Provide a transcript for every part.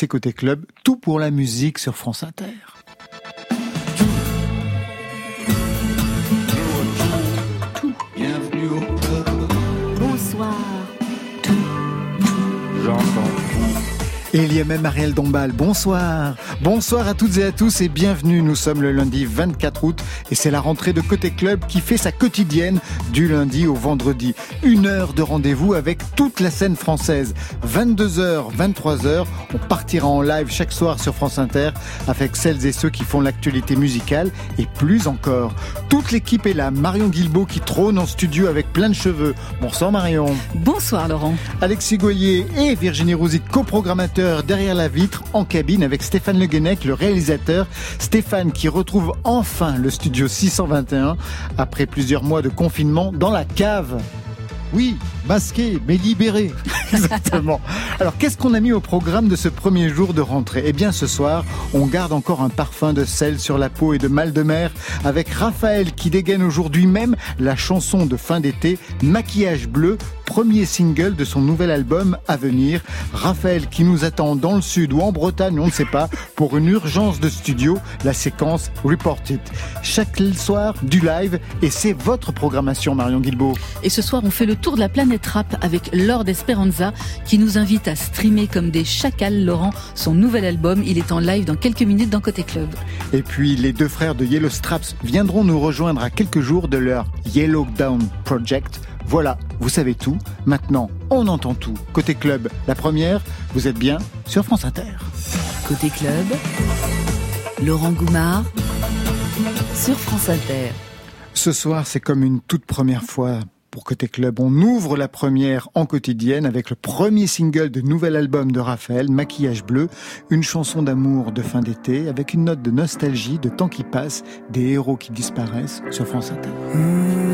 c'est Côté Club, tout pour la musique sur France Inter. Et il y a même Ariel Dombal. Bonsoir. Bonsoir à toutes et à tous et bienvenue. Nous sommes le lundi 24 août et c'est la rentrée de Côté Club qui fait sa quotidienne du lundi au vendredi. Une heure de rendez-vous avec toute la scène française. 22h, 23h, on partira en live chaque soir sur France Inter avec celles et ceux qui font l'actualité musicale et plus encore. Toute l'équipe est là. Marion Guilbault qui trône en studio avec plein de cheveux. Bonsoir Marion. Bonsoir Laurent. Alexis Goyer et Virginie Rouzic, coprogrammateurs derrière la vitre en cabine avec Stéphane Le Guenec, le réalisateur. Stéphane qui retrouve enfin le studio 621 après plusieurs mois de confinement dans la cave. Oui, masqué, mais libéré. Exactement. Alors, qu'est-ce qu'on a mis au programme de ce premier jour de rentrée? Eh bien, ce soir, on garde encore un parfum de sel sur la peau et de mal de mer avec Raphaël qui dégaine aujourd'hui même la chanson de fin d'été Maquillage bleu, premier single de son nouvel album à venir. Raphaël qui nous attend dans le sud ou en Bretagne, on ne sait pas, pour une urgence de studio, la séquence Reported. Chaque soir, du live et c'est votre programmation, Marion Guilbault. Et ce soir, on fait le tour de la planète rap avec Lord Esperanza qui nous invite à streamer comme des chacals Laurent son nouvel album. Il est en live dans quelques minutes dans Côté Club. Et puis les deux frères de Yellow Straps viendront nous rejoindre à quelques jours de leur Yellow Down Project. Voilà, vous savez tout. Maintenant, on entend tout. Côté club, la première, vous êtes bien sur France Inter. Côté club, Laurent Goumard sur France Inter. Ce soir, c'est comme une toute première fois pour Côté Club. On ouvre la première en quotidienne avec le premier single de nouvel album de Raphaël, Maquillage Bleu, une chanson d'amour de fin d'été avec une note de nostalgie, de temps qui passe, des héros qui disparaissent sur France Inter. Mmh.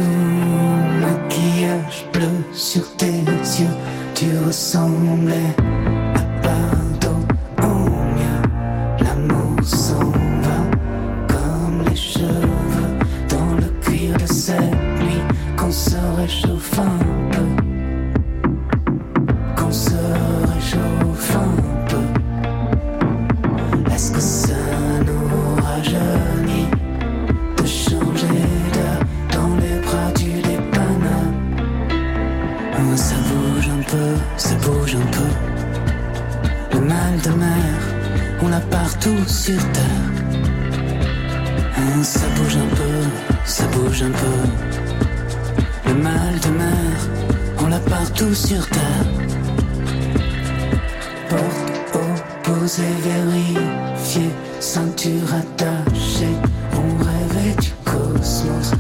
Ça bouge un peu, ça bouge un peu. Mal de mer, on l'a partout sur terre. Porte opposée vérifiée, ceinture attachée. On rêvait du cosmos,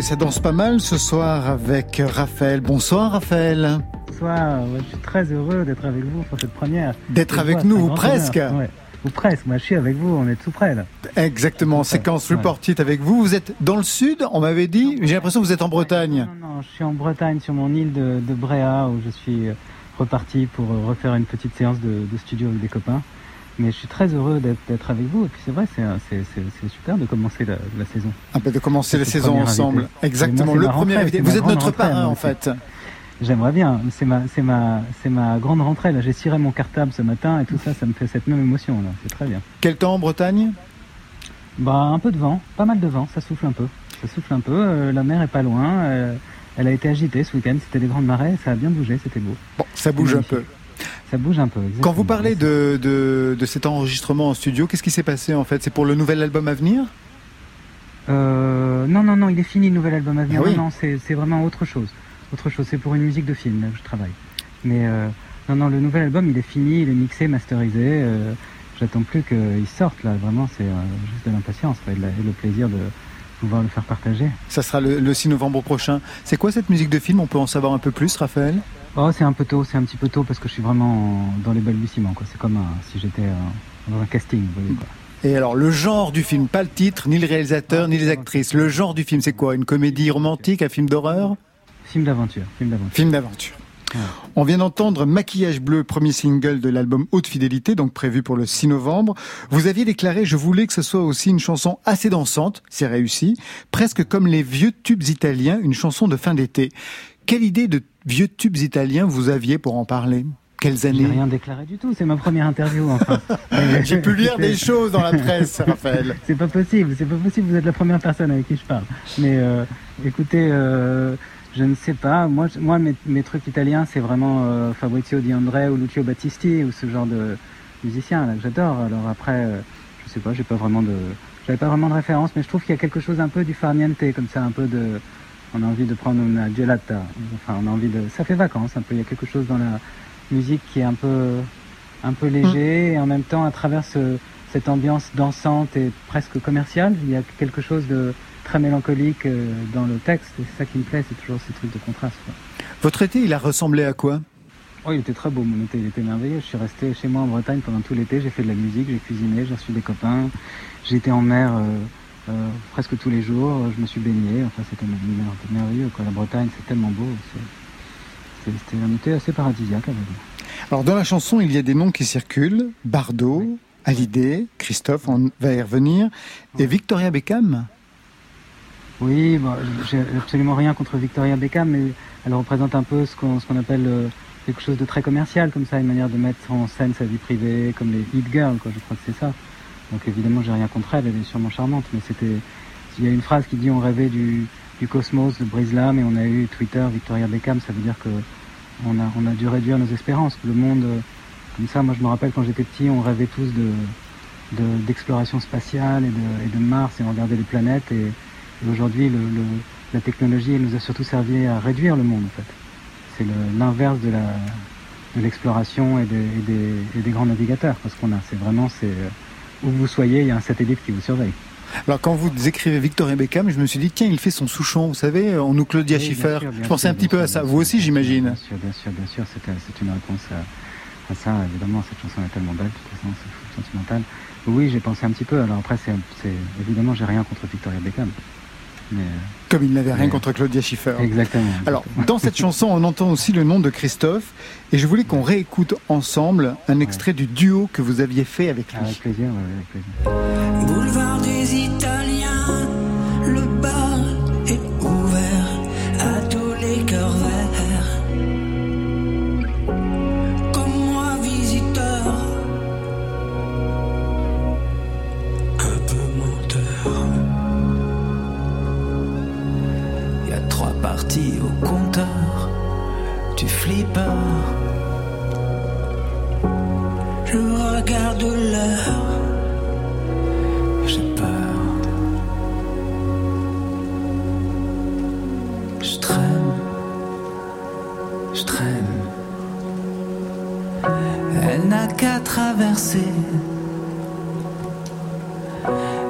et ça danse pas mal ce soir avec Raphaël. Bonsoir Raphaël. Bonsoir, je suis très heureux d'être avec vous pour cette première. D'être avec nous, ou presque. Ou presque, moi je suis avec vous, on est tout près là. Exactement, séquence Report It avec vous. Vous êtes dans le sud, on m'avait dit, j'ai l'impression que vous êtes en Bretagne. Non, non, je suis en Bretagne sur mon île de, de Bréa où je suis reparti pour refaire une petite séance de, de studio avec des copains. Mais je suis très heureux d'être avec vous. Et puis c'est vrai, c'est super de commencer la, saison. Un peu de commencer la saison ensemble. Exactement. le premier invité. Vous êtes notre parrain en fait. J'aimerais bien. C'est ma, c'est ma, c'est ma grande rentrée. Là, j'ai ciré mon cartable ce matin et tout ça, ça me fait cette même émotion. Là, c'est très bien. Quel temps en Bretagne? Bah, un peu de vent, pas mal de vent. Ça souffle un peu. Ça souffle un peu. Euh, la mer est pas loin. Euh, elle a été agitée ce week-end. C'était des grandes marées. Ça a bien bougé. C'était beau. Bon, ça bouge un peu. Ça bouge un peu. Quand vous parlez de, de, cet enregistrement en studio, qu'est-ce qui s'est passé en fait? C'est pour le nouvel album à venir? Euh, Non, non, non, il est fini le nouvel album à venir. Ah non, non, c'est vraiment autre chose. Autre chose, c'est pour une musique de film, là où je travaille. Mais euh, non, non, le nouvel album, il est fini, il est mixé, masterisé. Euh, J'attends plus qu'il sorte là. Vraiment, c'est juste de l'impatience et, le plaisir de pouvoir le faire partager. Ça sera le, le 6 novembre prochain. C'est quoi cette musique de film? On peut en savoir un peu plus, Raphaël? Oh, c'est un peu tôt, c'est un petit peu tôt parce que je suis vraiment dans les balbutiements. Quoi. C'est comme si j'étais euh, dans un casting. Vous voyez, quoi. Et alors, le genre du film, pas le titre, ni le réalisateur, ni les actrices. Le genre du film, c'est quoi? Une comédie romantique, un film d'horreur? Film d'aventure. Film d'aventure. Film d'aventure. On vient d'entendre Maquillage bleu, premier single de l'album Haute Fidélité, donc prévu pour le 6 novembre. Vous aviez déclaré, je voulais que ce soit aussi une chanson assez dansante, c'est réussi, presque comme les vieux tubes italiens, une chanson de fin d'été. Quelle idée de vieux tubes italiens vous aviez pour en parler? Quelles années? rien déclaré du tout, c'est ma première interview enfin. J'ai pu lire des choses dans la presse, Raphaël. c'est pas possible, c'est pas possible, vous êtes la première personne avec qui je parle. Mais euh, écoutez, euh, je ne sais pas, moi, moi mes, trucs italiens c'est vraiment euh, Fabrizio Di André ou Lucio Battisti ou ce genre de musiciens là que j'adore. Alors après, je sais pas, j'ai pas vraiment de, j'avais pas vraiment de référence, mais je trouve qu'il y a quelque chose un peu du farniente, comme ça, un peu de on a envie de prendre une gelata. Enfin, on a envie de. Ça fait vacances un peu. Il y a quelque chose dans la musique qui est un peu, un peu léger et en même temps, à travers cette ambiance dansante et presque commerciale, il y a quelque chose de très mélancolique euh, dans le texte. Et c'est ça qui me plaît. C'est toujours ces trucs de contraste. Votre été, il a ressemblé à quoi? Oh, il était très beau, mon été, il était merveilleux. Je suis resté chez moi en Bretagne pendant tout l'été, j'ai fait de la musique, j'ai cuisiné, j'ai reçu des copains, j'ai été en mer euh, presque tous les jours. Je me suis baigné. Enfin, c'était merveilleux. Quoi. La Bretagne, c'est tellement beau. C'était un été assez paradisiaque. Alors, dans la chanson, il y a des noms qui circulent Bardot, Hallyday, Christophe, on va y revenir, et Victoria Beckham. Oui, bon, j'ai absolument rien contre Victoria Beckham, mais elle représente un peu ce qu'on appelle euh, quelque chose de très commercial, comme ça, une manière de mettre en scène sa vie privée, comme les hit girls, quoi, je crois que c'est ça. Donc évidemment, j'ai rien contre elle, elle est sûrement charmante, mais c'était. Il y a une phrase qui dit on rêvait du, cosmos de Brislam et on a eu Twitter, Victoria Beckham, ça veut dire que on a, dû réduire nos espérances. Le monde, comme ça, moi je me rappelle quand j'étais petit, on rêvait tous de, d'exploration spatiale et de, Mars et on regardait les planètes et, aujourd'hui la technologie nous a surtout servi à réduire le monde en fait. C'est l'inverse de l'exploration et, des, grands navigateurs parce qu'on a c'est vraiment c'est où vous soyez, il y a un satellite qui vous surveille. Alors quand vous écrivez Victoria Beckham, je me suis dit tiens, il fait son Souchon, vous savez, on nous Claudia Schiffer. je pensais un petit peu à ça. Vous aussi, j'imagine. Bien sûr, bien sûr, bien sûr. C'est une réponse à, ça. Évidemment, cette chanson est tellement belle, de toute façon, c'est sentimental. Oui, j'ai pensé un petit peu. Alors après, c'est évidemment, j'ai rien contre Victoria Beckham. Comme il n'avait rien contre Claudia Schiffer. Exactement. Alors, dans cette chanson, on entend aussi le nom de Christophe. Et je voulais qu'on réécoute ensemble un extrait du duo que vous aviez fait avec lui. Avec plaisir, avec plaisir. Boulevard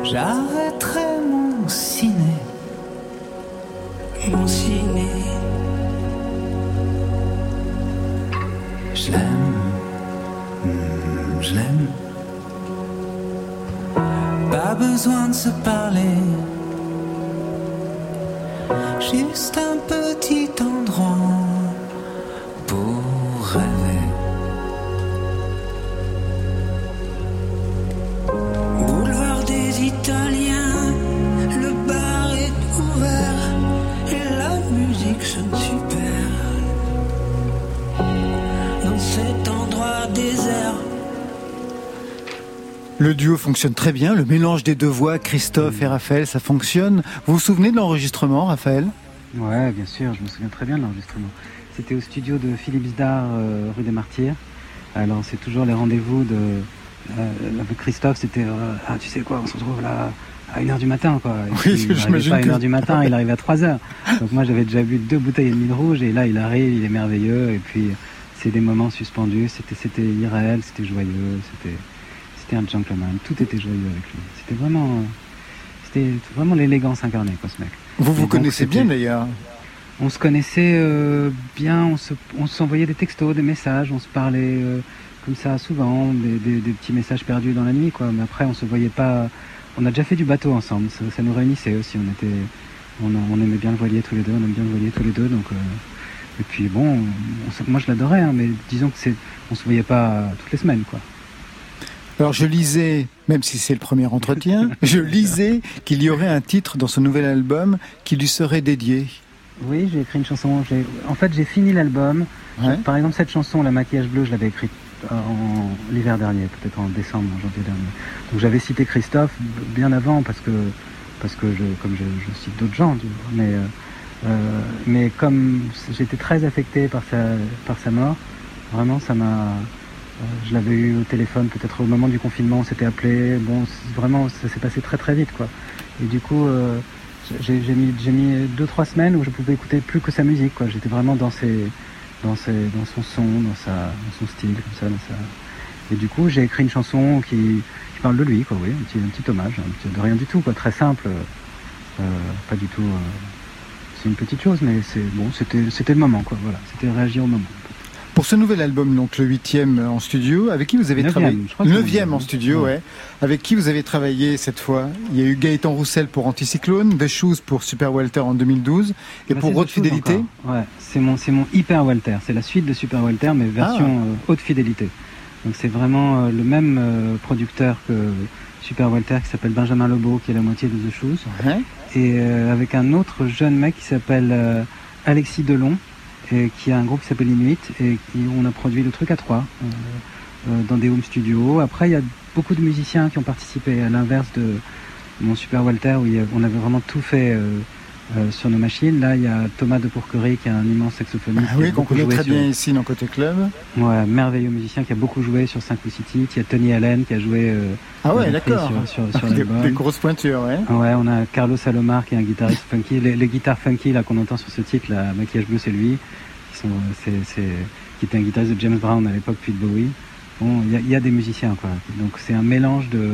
J'arrêterai mon ciné mon ciné. Je l'aime, hmm, je l'aime. Pas besoin de se parler. Juste un petit Le duo fonctionne très bien, le mélange des deux voix, Christophe et Raphaël, ça fonctionne. Vous vous souvenez de l'enregistrement, Raphaël? Ouais, bien sûr, je me souviens très bien de l'enregistrement. C'était au studio de Philippe Zdar, euh, rue des Martyrs. Alors, c'est toujours les rendez-vous de. euh, avec Christophe, c'était. euh, ah, tu sais quoi, on se retrouve là à 1h du matin, quoi. Et Oui, j'imagine à 1h que- du matin, il arrive à 3h. Donc, moi, j'avais déjà bu deux bouteilles et demie de rouge, et là, il arrive, il est merveilleux, et puis, c'est des moments suspendus, c'était, c'était irréel, c'était joyeux, c'était, c'était un gentleman, tout était joyeux avec lui. C'était vraiment. C'était vraiment l'élégance incarnée, quoi, ce mec. Vous vous donc, connaissez bien d'ailleurs. On se connaissait euh, bien, on se- on s'envoyait des textos, des messages, on se parlait euh, comme ça souvent, des, des- des petits messages perdus dans la nuit, quoi. Mais après, on se voyait pas. On a déjà fait du bateau ensemble, ça, ça nous réunissait aussi. On était, on, a- on aimait bien le voilier tous les deux, on aime bien le voilier tous les deux, donc. euh, et puis bon, on moi je l'adorais, hein, mais disons que c'est, on se voyait pas toutes les semaines, quoi. Alors je lisais, même si c'est le premier entretien, je lisais qu'il y aurait un titre dans ce nouvel album qui lui serait dédié. Oui, j'ai écrit une chanson. En fait, j'ai fini l'album. Ouais. Par exemple, cette chanson, La maquillage bleu, je l'avais écrite euh, en l'hiver dernier, peut-être en décembre, en janvier dernier. Donc j'avais cité Christophe bien avant parce que, parce que je, comme je, je cite d'autres gens, mais, euh, euh, mais comme j'étais très affecté par sa, par sa mort, vraiment ça m'a. Euh, je l'avais eu au téléphone peut-être au moment du confinement, on s'était appelé. Bon, vraiment, ça s'est passé très très vite, quoi. Et du coup, euh, j'ai mis, mis deux trois semaines où je pouvais écouter plus que sa musique, quoi. J'étais vraiment dans ses, dans ses, dans son son, dans sa, dans son style, comme ça, dans. Et du coup, j'ai écrit une chanson qui, parle de lui, quoi. Oui, un petit, hommage, de rien du tout, quoi. Très simple, euh, pas du tout. c'est une petite chose, mais c'est bon, c'était, c'était le moment, quoi. Voilà, c'était réagir au moment. Pour ce nouvel album, donc le huitième en studio, avec qui vous avez travaillé Neuvième en studio, Ouais. ouais. Avec qui vous avez travaillé cette fois? Il y a eu Gaëtan Roussel pour Anticyclone, The Shoes pour Super Walter en 2012, et Bah, pour Haute Fidélité. encore. Ouais, c'est mon, mon Hyper Walter. C'est la suite de Super Walter, mais version Ah. euh, haute fidélité. Donc c'est vraiment euh, le même euh, producteur que Super Walter qui s'appelle Benjamin Lebeau, qui est la moitié de The Shoes, Ouais. et avec un autre jeune mec qui s'appelle Alexis Delon, et qui a un groupe qui s'appelle Inuit, et qui, on a produit le truc à trois, euh, euh, dans des home studios. Après, il y a beaucoup de musiciens qui ont participé, à l'inverse de mon Super Walter, où on avait vraiment tout fait euh, euh, sur nos machines. Là, il y a Thomas de Pourquerie, qui est un immense saxophoniste. Ah oui, qu'on connaît très sur- bien ici dans Côté Club. Ouais, merveilleux musicien qui a beaucoup joué sur 5 ou 6 titres. Il y a Tony Allen qui a joué euh, Ah ouais, d'accord. sur- sur- sur des, grosses pointures, ouais. Ouais, on a Carlos Salomar qui est un guitariste funky. Les, les guitares funky là qu'on entend sur ce titre, la maquillage bleu, c'est lui. Qui, sont, c'est, c'est, qui était un guitariste de James Brown à l'époque, puis de Bowie. Bon, il y a- il y, a des musiciens quoi. Donc c'est un mélange de,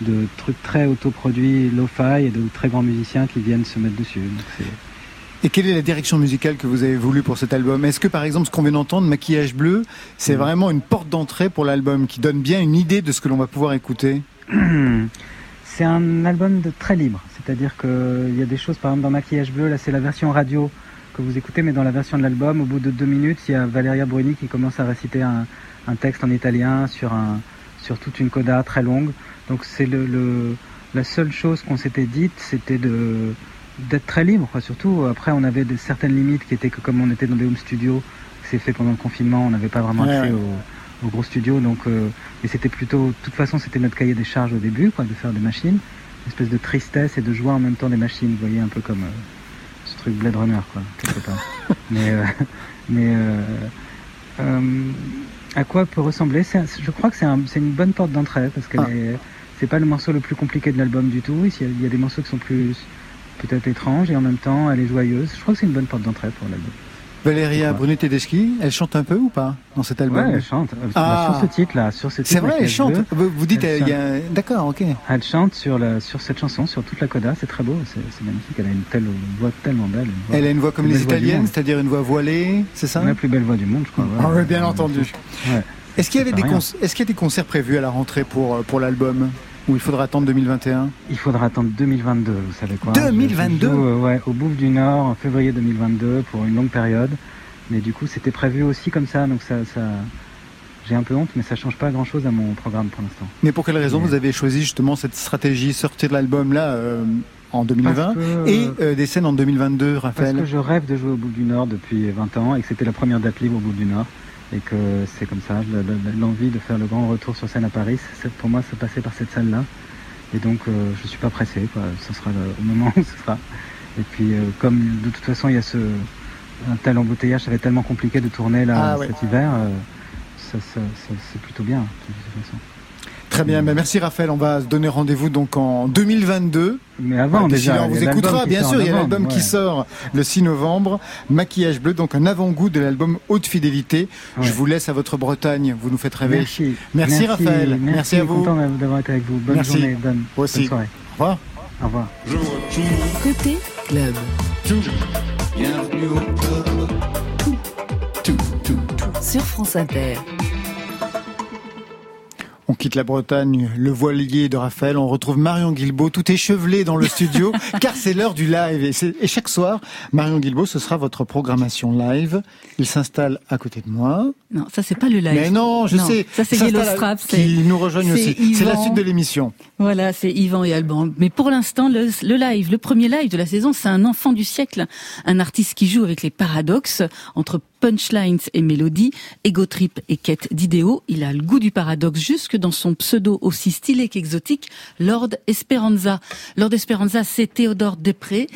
de trucs très autoproduits, lo-fi et de très grands musiciens qui viennent se mettre dessus. Donc, Et quelle est la direction musicale que vous avez voulu pour cet album? Est-ce que par exemple ce qu'on vient d'entendre, Maquillage Bleu, c'est Mm. vraiment une porte d'entrée pour l'album qui donne bien une idée de ce que l'on va pouvoir écouter? C'est un album de très libre, c'est-à-dire qu'il y a des choses, par exemple dans Maquillage Bleu, là c'est la version radio que vous écoutez, mais dans la version de l'album, au bout de deux minutes, il y a Valeria Bruni qui commence à réciter un, un texte en italien sur, un, sur toute une coda très longue. Donc c'est le, le- la seule chose qu'on s'était dite, c'était de d'être très libre, quoi. surtout. Après, on avait des, certaines limites qui étaient que comme on était dans des home studios, c'est fait pendant le confinement, on n'avait pas vraiment accès ouais. au, au gros studio, donc euh, et c'était plutôt, de toute façon, c'était notre cahier des charges au début, quoi, de faire des machines, une espèce de tristesse et de joie en même temps des machines, vous voyez, un peu comme euh, ce truc Blade Runner, quoi, quelque part. mais euh, mais euh, euh, à quoi peut ressembler? Je crois que c'est un- c'est une bonne porte d'entrée parce que Ah. C'est pas le morceau le plus compliqué de l'album du tout. Il y, a, des morceaux qui sont plus peut-être étranges et en même temps elle est joyeuse. Je crois que c'est une bonne porte d'entrée pour l'album. Valéria Brunet Tedeschi, elle chante un peu ou pas dans cet album? Ouais, elle chante. Euh, Ah. Sur ce titre-là, sur ce titre. C'est vrai, elle chante. Vous dites, Elle il y a... d'accord, ok. Elle chante sur, la, sur cette chanson, sur toute la coda. C'est très beau, c'est magnifique. Elle a une telle voix tellement belle. voix- Elle a une voix comme les italiennes, c'est-à-dire une voix voilée, c'est ça? La plus belle voix du monde, je crois. Ah ouais. oui, bien entendu. Ouais. Est-ce qu'il y avait des est-ce qu'il y a des concerts prévus à la rentrée pour euh, pour l'album ou il faudra attendre 2021 Il faudra attendre 2022, vous savez quoi. 2022? Je joue, euh, Ouais, au Bouffe du Nord, en février 2022, pour une longue période. Mais du coup, c'était prévu aussi comme ça, donc ça, ça... j'ai un peu honte, mais ça change pas grand-chose à mon programme pour l'instant. Mais pour quelle raison vous avez choisi justement cette stratégie sortir de l'album là euh, en 2020 Parce que- et euh, des scènes en 2022, Parce Raphaël? que je rêve de jouer au Bouffe du Nord depuis 20 ans et que c'était la première date libre au Bouffe du Nord. Et que c'est comme ça, le- le- l'envie de faire le grand retour sur scène à Paris, pour moi, ça passait par cette salle-là. Et donc, euh, je suis pas pressé, quoi. Ce sera le, au moment où ce sera. Et puis, euh, comme de toute façon, il y a ce, un tel embouteillage, ça va être tellement compliqué de tourner là Ah ouais. cet hiver, euh, ça, ça- ça- c'est plutôt bien, de toute façon. Très bien, ben merci Raphaël. On va se donner rendez-vous donc en 2022. Mais avant, Ah, déjà. on vous écoutera, qui bien sûr. Il y a l'album qui ouais. sort le 6 novembre. Maquillage bleu, donc un avant-goût de l'album Haute Fidélité. Ouais. Je vous laisse à votre Bretagne. Vous nous faites rêver. Merci. Merci, Raphaël. Merci à vous. Content d'avoir été avec vous. Bonne Merci. journée. Bonne, Moi aussi. bonne soirée. Au revoir. Au revoir. Côté club. Bienvenue au club. Sur France Inter. On quitte la Bretagne, le voilier de Raphaël. On retrouve Marion Guilbault, tout échevelé dans le studio, car c'est l'heure du live. Et, chaque soir, Marion Guilbault, ce sera votre programmation live. Il s'installe à côté de moi. Non, ça c'est pas le live. Mais non, je Non, sais. ça, c'est Yellow Strap, Qui nous rejoignent aussi. C'est la suite de l'émission. Voilà, c'est Yvan et Alban. Mais pour l'instant, le, le live, le premier live de la saison, c'est un enfant du siècle. Un artiste qui joue avec les paradoxes entre punchlines et mélodies, ego trip et quête d'idéaux. Il a le goût du paradoxe jusque dans son pseudo aussi stylé qu'exotique, Lord Esperanza. Lord Esperanza, c'est Théodore Després,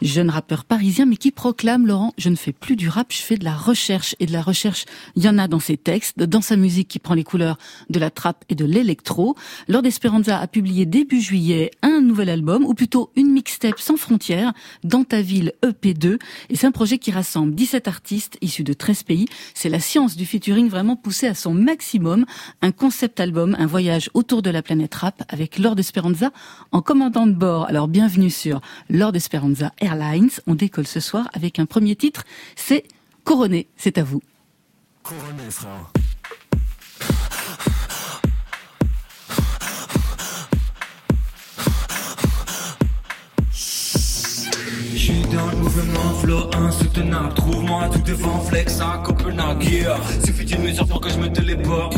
jeune rappeur parisien, mais qui proclame, Laurent, je ne fais plus du rap, je fais de la recherche. Et de la recherche, il y en a dans ses textes, dans sa musique qui prend les couleurs de la trappe et de l'électro. Lord Esperanza a publié début juillet un nouvel album, ou plutôt une mixtape sans frontières, dans ta ville EP2. Et c'est un projet qui rassemble 17 artistes issus de 13 pays. C'est la science du featuring vraiment poussée à son maximum. Un concept album, un voyage autour de la planète rap avec Lord Esperanza en commandant de bord. Alors bienvenue sur Lord Esperanza Airlines. On décolle ce soir avec un premier titre, c'est Couronné. C'est à vous. Trouve-moi tout devant flex à Copenhague. Yeah. Suffit d'une mesure pour que je me téléporte.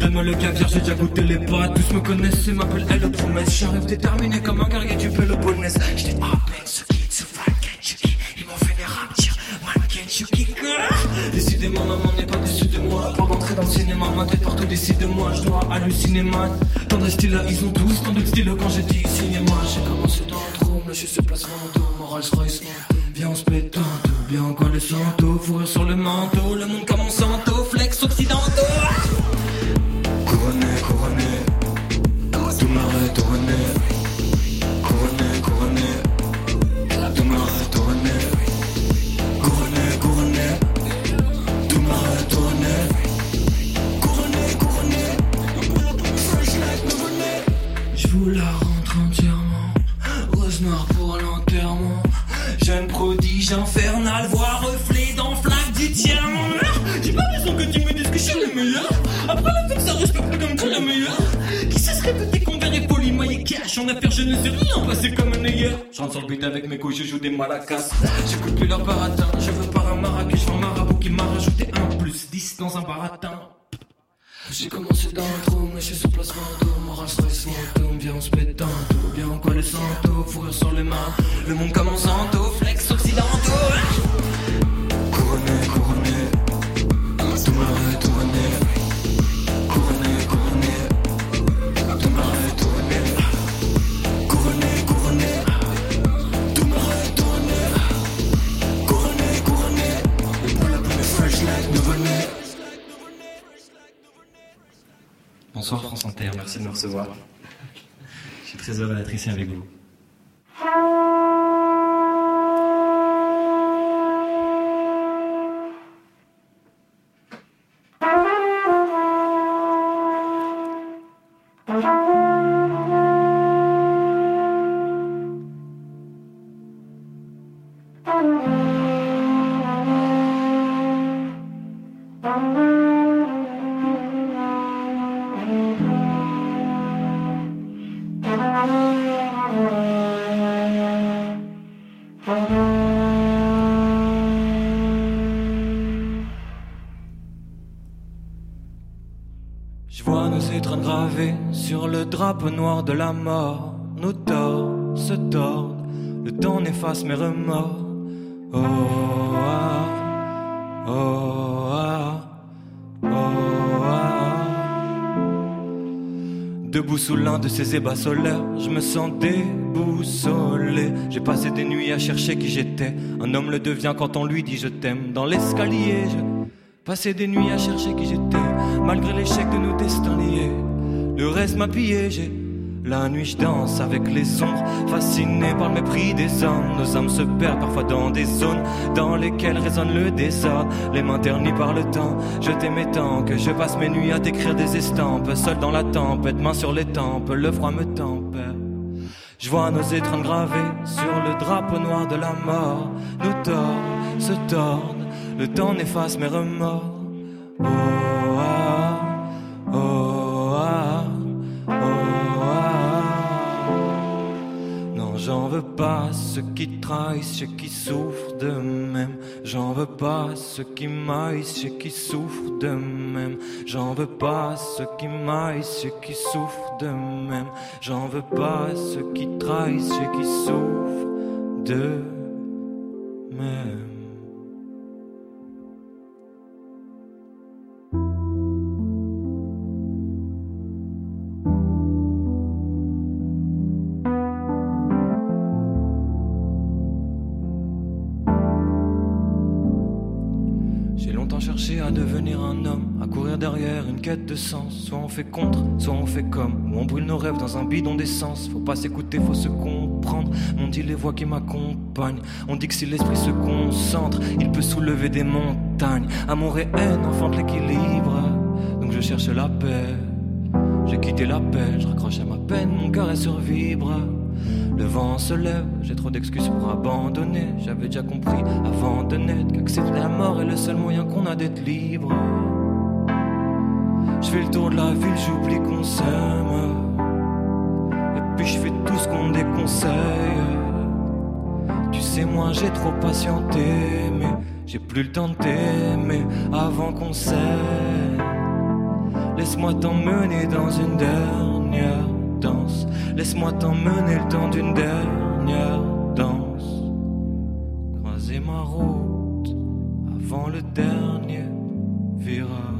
Donne-moi le caviar, j'ai déjà goûté les pâtes. Tous me connaissent et m'appellent Elle promesse. J'arrive déterminé comme un guerrier du Péloponnèse J'étais ce Ils Mannequin Chucky Décidément maman n'est pas déçue de moi. Pour d'entrer dans le cinéma Ma tête partout décide de moi. Je dois halluciner man Tant de style là ils ont tous Tant de style quand j'ai dit cinéma J'ai commencé dans le trou Là je suis sur place Vendôme Moral Royce Viens on se peu Bien quoi le santo Fourrure sur le manteau Le monde comme mon santo Flex occidentaux. Couronné, couronné. Tout m'arrête, couronné infernal Voix reflet dans flaque du diamant J'ai pas besoin que tu me dises que je suis le meilleur. Après la fête ça respecte comme tu le meilleur. Qui se poli moyen cash En affaire je ne sais rien passer comme un ailleurs Je rentre sur le beat avec mes couilles je joue des malacas J'écoute plus leur baratin Je veux pas un marrakech un marabout qui m'a rajouté un plus 10 dans un baratin. J'ai commencé dans le trou, mais je suis sur place Vendôme Moral Royce Vendôme, viens on se pète un tout Bien quoi le santo, fourrure sur les mains Le monde comme un santo, Je suis très heureux d'être ici avec vous. Le drapeau noir de la mort. Nos torts se tordent, le temps n'efface mes remords. Oh ah, oh ah, oh ah. Debout sous l'un de ces ébats solaires, je me sens déboussolé. J'ai passé des nuits à chercher qui j'étais. Un homme le devient quand on lui dit je t'aime. Dans l'escalier, je passé des nuits à chercher qui j'étais, malgré l'échec de nos destins liés. Le reste m'a j'ai la nuit je danse avec les ombres, fasciné par le mépris des hommes. Nos âmes se perdent parfois dans des zones dans lesquelles résonne le désordre. Les mains ternies par le temps, je t'aimais tant que je passe mes nuits à t'écrire des estampes. Seul dans la tempête, main sur les tempes, le froid me tempère. Je vois nos étreintes gravées sur le drapeau noir de la mort. Nos torts se tordent, le temps n'efface mes remords. Oh veux pas ceux qui trahissent, ceux qui souffrent de même. J'en veux pas ceux qui maïssent, ceux qui souffrent de même. J'en veux pas ceux qui maïssent, ceux qui souffrent de même. J'en veux pas ceux qui trahissent, ceux qui souffrent de une quête de sens. Soit on fait contre, soit on fait comme. Ou on brûle nos rêves dans un bidon d'essence. Faut pas s'écouter, faut se comprendre. M'ont dit les voix qui m'accompagnent. On dit que si l'esprit se concentre, il peut soulever des montagnes. Amour et haine enfantent l'équilibre. Donc je cherche la paix. J'ai quitté la paix, je raccroche à ma peine, mon cœur est sur vibre. Le vent se lève, j'ai trop d'excuses pour abandonner. J'avais déjà compris avant de naître qu'accepter la mort est le seul moyen qu'on a d'être libre. Je fais le tour de la ville, j'oublie qu'on s'aime. Et puis je fais tout ce qu'on déconseille. Tu sais, moi j'ai trop patienté, mais j'ai plus le temps de t'aimer avant qu'on s'aime. Laisse-moi t'emmener dans une dernière danse. Laisse-moi t'emmener le temps d'une dernière danse. Croiser ma route avant le dernier virage.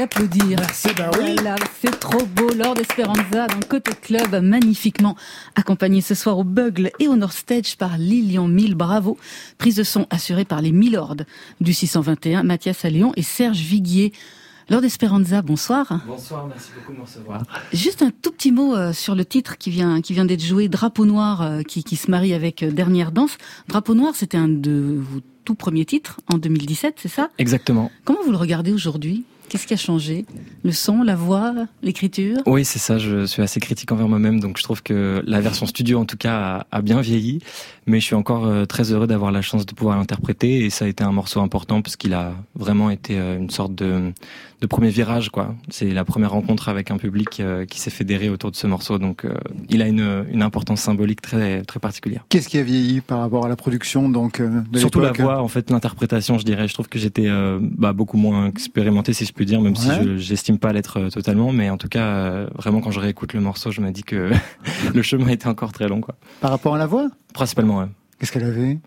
L'applaudir. Merci, bah oui. Voilà, c'est trop beau. Lord Esperanza dans Côté Club, magnifiquement accompagné ce soir au Bugle et au North Stage par Lilian Mille. Bravo. Prise de son assurée par les Milords du 621, Mathias Alléon et Serge Viguier. Lord Esperanza, bonsoir. Bonsoir, merci beaucoup de me recevoir. Juste un tout petit mot euh, sur le titre qui vient qui vient d'être joué, Drapeau Noir, euh, qui, qui se marie avec euh, Dernière Danse. Drapeau Noir, c'était un de vos tout premiers titres en 2017, c'est ça? Exactement. Comment vous le regardez aujourd'hui? Qu'est-ce qui a changé? Le son, la voix, l'écriture? Oui, c'est ça. Je suis assez critique envers moi-même, donc je trouve que la version studio, en tout cas, a, a bien vieilli. Mais je suis encore euh, très heureux d'avoir la chance de pouvoir l'interpréter, et ça a été un morceau important parce qu'il a vraiment été euh, une sorte de, de premier virage, quoi. C'est la première rencontre avec un public euh, qui s'est fédéré autour de ce morceau, donc il a une, une importance symbolique très très particulière. Qu'est-ce qui a vieilli par rapport à la production donc de Surtout la voix, en fait, l'interprétation, je dirais. Je trouve que j'étais euh, bah, beaucoup moins expérimenté, si je dire, même si je j'estime pas l'être euh, totalement. Mais en tout cas, euh, vraiment, quand je réécoute le morceau, je me dis que le chemin était encore très long, quoi. Par rapport à la voix? Principalement, ouais. Qu'est-ce qu'elle avait?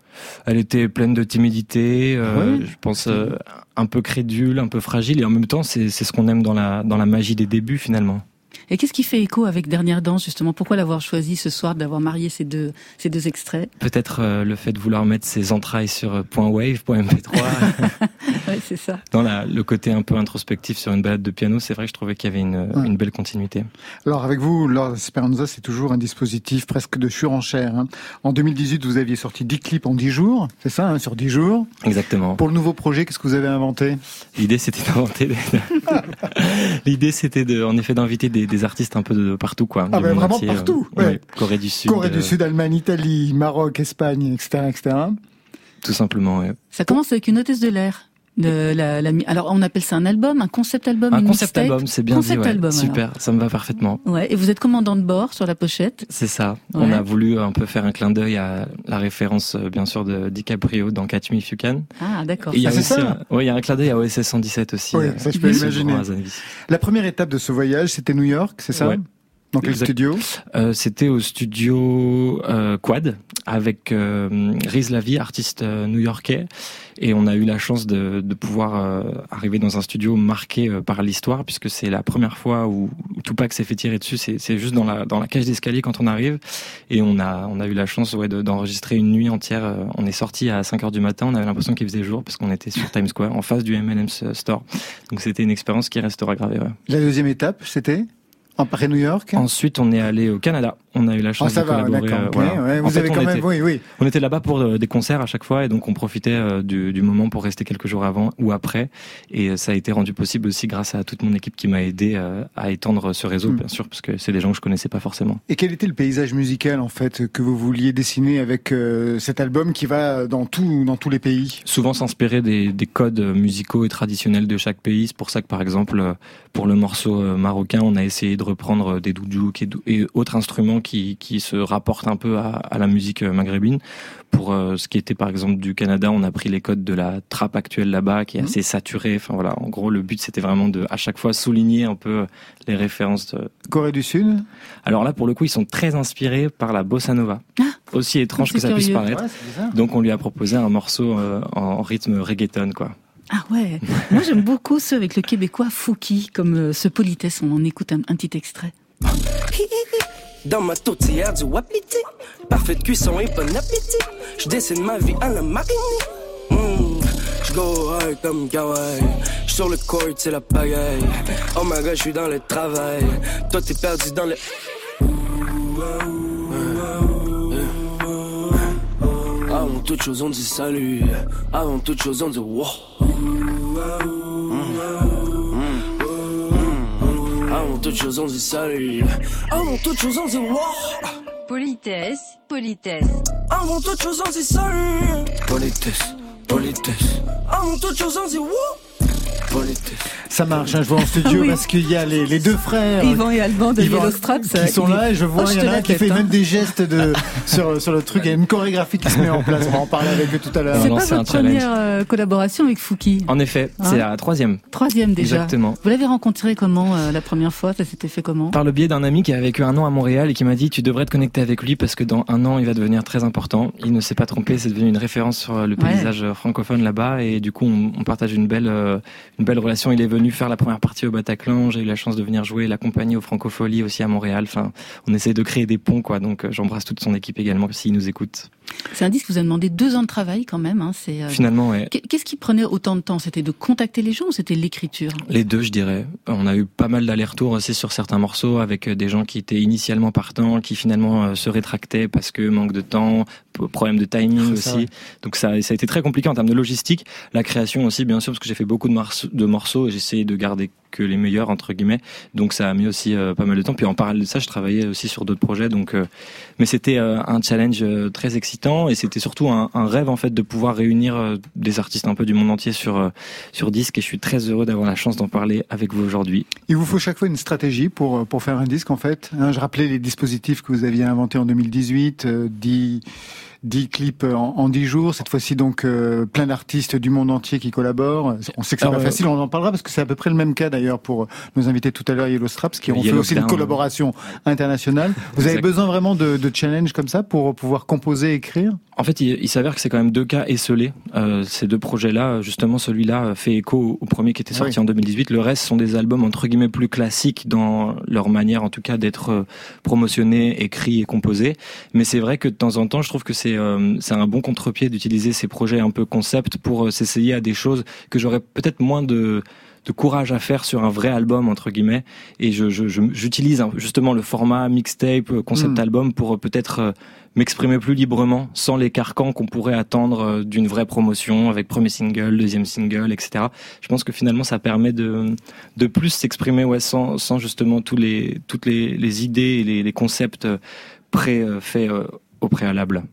Elle était pleine de timidité, euh, Ouais. je pense euh, un peu crédule, un peu fragile, et en même temps, c'est c'est ce qu'on aime dans la dans la magie des débuts, finalement. Et qu'est-ce qui fait écho avec Dernière Danse, justement? Pourquoi l'avoir choisi ce soir, d'avoir marié ces deux, ces deux extraits? Peut-être euh, le fait de vouloir mettre ses entrailles sur euh, .wave, .mp3. ouais, c'est ça. Dans la, le côté un peu introspectif sur une balade de piano, c'est vrai que je trouvais qu'il y avait une, Ouais. une belle continuité. Alors avec vous, Lord Esperanza, c'est toujours un dispositif presque de surenchère. hein. En 2018, vous aviez sorti 10 clips en 10 jours, c'est ça, hein, sur 10 jours? Exactement. Pour le nouveau projet, qu'est-ce que vous avez inventé? L'idée c'était d'inventer. des- L'idée c'était de, en effet, d'inviter des, des artistes un peu de partout, quoi. Ah ben, monde vraiment entier, euh, partout, ouais. Corée du Sud. Corée euh, du Sud, Allemagne, Italie, Maroc, Espagne, etc. etc. Tout simplement. ouais. Ça commence avec une hôtesse de l'air. De la, alors on appelle ça un album, un concept album, Un concept mixtape album, c'est bien Concept dit. Ouais. album, alors. Super, ça me va parfaitement. Ouais, et vous êtes commandant de bord sur la pochette. C'est ça. On a voulu un peu faire un clin d'œil à la référence, euh, bien sûr, de DiCaprio dans Catch Me If You Can. Ah, d'accord. Et il y a Ah, c'est aussi, ça un, ouais, il y a un clin d'œil à OSS 117 aussi. Oui, euh, ça, je peux imaginer. La première étape de ce voyage, c'était New York, c'est ça? Ouais. Dans quel Exact. studio Euh, C'était au studio euh, Quad avec euh, Riz Lavi, artiste euh, new-yorkais, et on a eu la chance de, de pouvoir arriver dans un studio marqué par l'histoire, puisque c'est la première fois où, où Tupac s'est fait tirer dessus. C'est juste dans la dans la cage d'escalier quand on arrive, et on a on a eu la chance ouais, de- d'enregistrer une nuit entière. On est sorti à 5 heures du matin, on avait l'impression qu'il faisait jour parce qu'on était sur Times Square, en face du M&M's Store. Donc c'était une expérience qui restera gravée. ouais. La deuxième étape, c'était? New York Ensuite, on est allé au Canada. On a eu la chance ça de va, collaborer. euh, voilà. ouais, vous fait, avez on quand même, était- oui, oui. On était là-bas pour euh, des concerts à chaque fois et donc on profitait euh, du, du moment pour rester quelques jours avant ou après. Et ça a été rendu possible aussi grâce à toute mon équipe qui m'a aidé à étendre ce réseau, Mm. bien sûr, parce que c'est des gens que je connaissais pas forcément. Et quel était le paysage musical en fait que vous vouliez dessiner avec cet album qui va dans tout, dans tous les pays? Souvent s'inspirer des, des codes musicaux et traditionnels de chaque pays. C'est pour ça que par exemple, pour le morceau marocain, on a essayé de reprendre des doudjouks et, et autres instruments qui, qui se rapportent un peu à, à la musique euh, maghrébine. Pour euh, ce qui était par exemple du Canada, on a pris les codes de la trappe actuelle là-bas, qui est Mhm. assez saturée. Enfin voilà, en gros, le but c'était vraiment de à chaque fois souligner un peu les références. de- Corée du Sud? Alors là, pour le coup, ils sont très inspirés par la bossa nova. Ah. Aussi étrange que ça puisse paraître. Ouais. Donc on lui a proposé un morceau euh, en rythme reggaeton, quoi. Ah ouais. Moi j'aime beaucoup ceux avec le québécois Fouki, comme euh, ce politesse. On en écoute un, un petit extrait. Dans ma tourtière du wapiti Parfaite cuisson et bon appétit. Je dessine ma vie à la marini Mm, Je go comme kawaii Je sur le court, c'est la pagaille. Oh my god, je suis dans le travail. Toi t'es perdu dans le Avant toute chose on dit salut. Avant toute chose on dit wow Avant toute chose on dit salut Avant toute chose on dit wow Politesse, politesse. Avant toute chose on dit salut Politesse, politesse. Avant toute chose on dit wow Politesse Ça marche, hein, je vois en studio Oui. parce qu'il y a les, les deux frères Yvan et Alban de Yvan qui sont là et je vois Oh, il y en a qui tête, fait hein. même des gestes de, sur, sur le truc. Il y a une chorégraphie qui se met en place. On va en parler avec eux tout à l'heure. C'est non, pas votre première euh, collaboration avec Fouki. En effet, Hein c'est la troisième. Troisième déjà. Exactement. Vous l'avez rencontré comment euh, la première fois? Ça s'était fait comment? Par le biais d'un ami qui a vécu un an à Montréal et qui m'a dit tu devrais te connecter avec lui parce que dans un an il va devenir très important. Il ne s'est pas trompé, c'est devenu une référence sur le paysage francophone là-bas et du coup on, on partage une belle euh, une belle relation. Il est venu faire la première partie au Bataclan, j'ai eu la chance de venir jouer l'accompagner au Francofolie aussi à Montréal. Enfin, on essaie de créer des ponts quoi. Donc euh, j'embrasse toute son équipe également s'il nous écoute. C'est un disque qui vous a demandé deux ans de travail quand même. Hein, c'est, euh, Finalement, ouais. Qu'est-ce qui prenait autant de temps? C'était de contacter les gens ou c'était l'écriture? Les deux, je dirais. On a eu pas mal d'allers-retours aussi sur certains morceaux avec euh, des gens qui étaient initialement partants, qui finalement euh, se rétractaient parce que manque de temps, problème de timing ça, aussi. ouais. Donc ça, ça a été très compliqué en termes de logistique. La création aussi, bien sûr, parce que j'ai fait beaucoup de, morceaux- de morceaux et j'ai essayé de garder que les meilleurs entre guillemets. Donc ça a mis aussi euh, pas mal de temps. Puis en parallèle de ça, je travaillais aussi sur d'autres projets. Donc, euh, mais c'était euh, un challenge très excitant et c'était surtout un, rêve en fait de pouvoir réunir des artistes un peu du monde entier sur sur disque. Et je suis très heureux d'avoir la chance d'en parler avec vous aujourd'hui. Il vous faut chaque fois une stratégie pour, pour faire un disque en fait. Hein, je rappelais les dispositifs que vous aviez inventés en 2018, euh, 10, 10 clips en, en 10 jours. Cette fois-ci, donc, euh, plein d'artistes du monde entier qui collaborent. On sait que c'est pas euh, facile, on en parlera parce que c'est à peu près le même cas d'ailleurs pour nos invités tout à l'heure, Yellow Straps, qui ont fait aussi une collaboration internationale. Vous avez besoin vraiment de, de challenge comme ça pour pouvoir composer écrire? En fait, il, il s'avère que c'est quand même deux cas esselés. Euh, ces deux projets-là, justement, celui-là fait écho au, premier qui était sorti Oui. en 2018. Le reste sont des albums entre guillemets plus classiques dans leur manière, en tout cas, d'être promotionnés, écrits et composés. Mais c'est vrai que de temps en temps, je trouve que c'est euh, c'est un bon contre-pied d'utiliser ces projets un peu concept pour euh, s'essayer à des choses que j'aurais peut-être moins de de courage à faire sur un vrai album entre guillemets et je je- je- j'utilise justement le format mixtape euh, concept Mm. album pour peut-être m'exprimer plus librement sans les carcans qu'on pourrait attendre d'une vraie promotion avec premier single, deuxième single, etc. Je pense que finalement ça permet de de plus s'exprimer ouais sans sans justement tous les toutes les, les idées et les, les concepts pré faits euh, au préalable.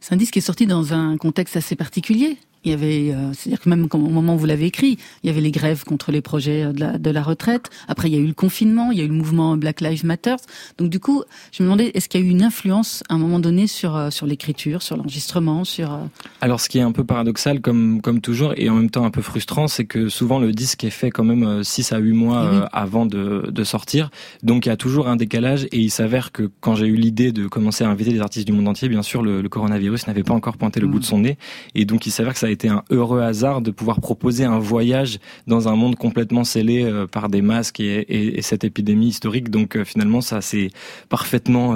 C'est un disque qui est sorti dans un contexte assez particulier. Il y avait, euh, c'est-à-dire que même quand- au moment où vous l'avez écrit, il y avait les grèves contre les projets euh, de la, de la retraite. Après, il y a eu le confinement, il y a eu le mouvement Black Lives Matter. Donc du coup, je me demandais, est-ce qu'il y a eu une influence à un moment donné sur euh, sur l'écriture, sur l'enregistrement, sur Alors, ce qui est un peu paradoxal, comme, comme toujours, et en même temps un peu frustrant, c'est que souvent le disque est fait quand même 6 à 8 mois Eh oui. avant de, de sortir. Donc, il y a toujours un décalage, et il s'avère que quand j'ai eu l'idée de commencer à inviter des artistes du monde entier, bien sûr, le, le coronavirus n'avait pas encore pointé le Mm. bout de son nez. Et donc, il s'avère que ça a été un heureux hasard de pouvoir proposer un voyage dans un monde complètement scellé euh, par des masques et, et- et cette épidémie historique. Donc, euh, finalement, ça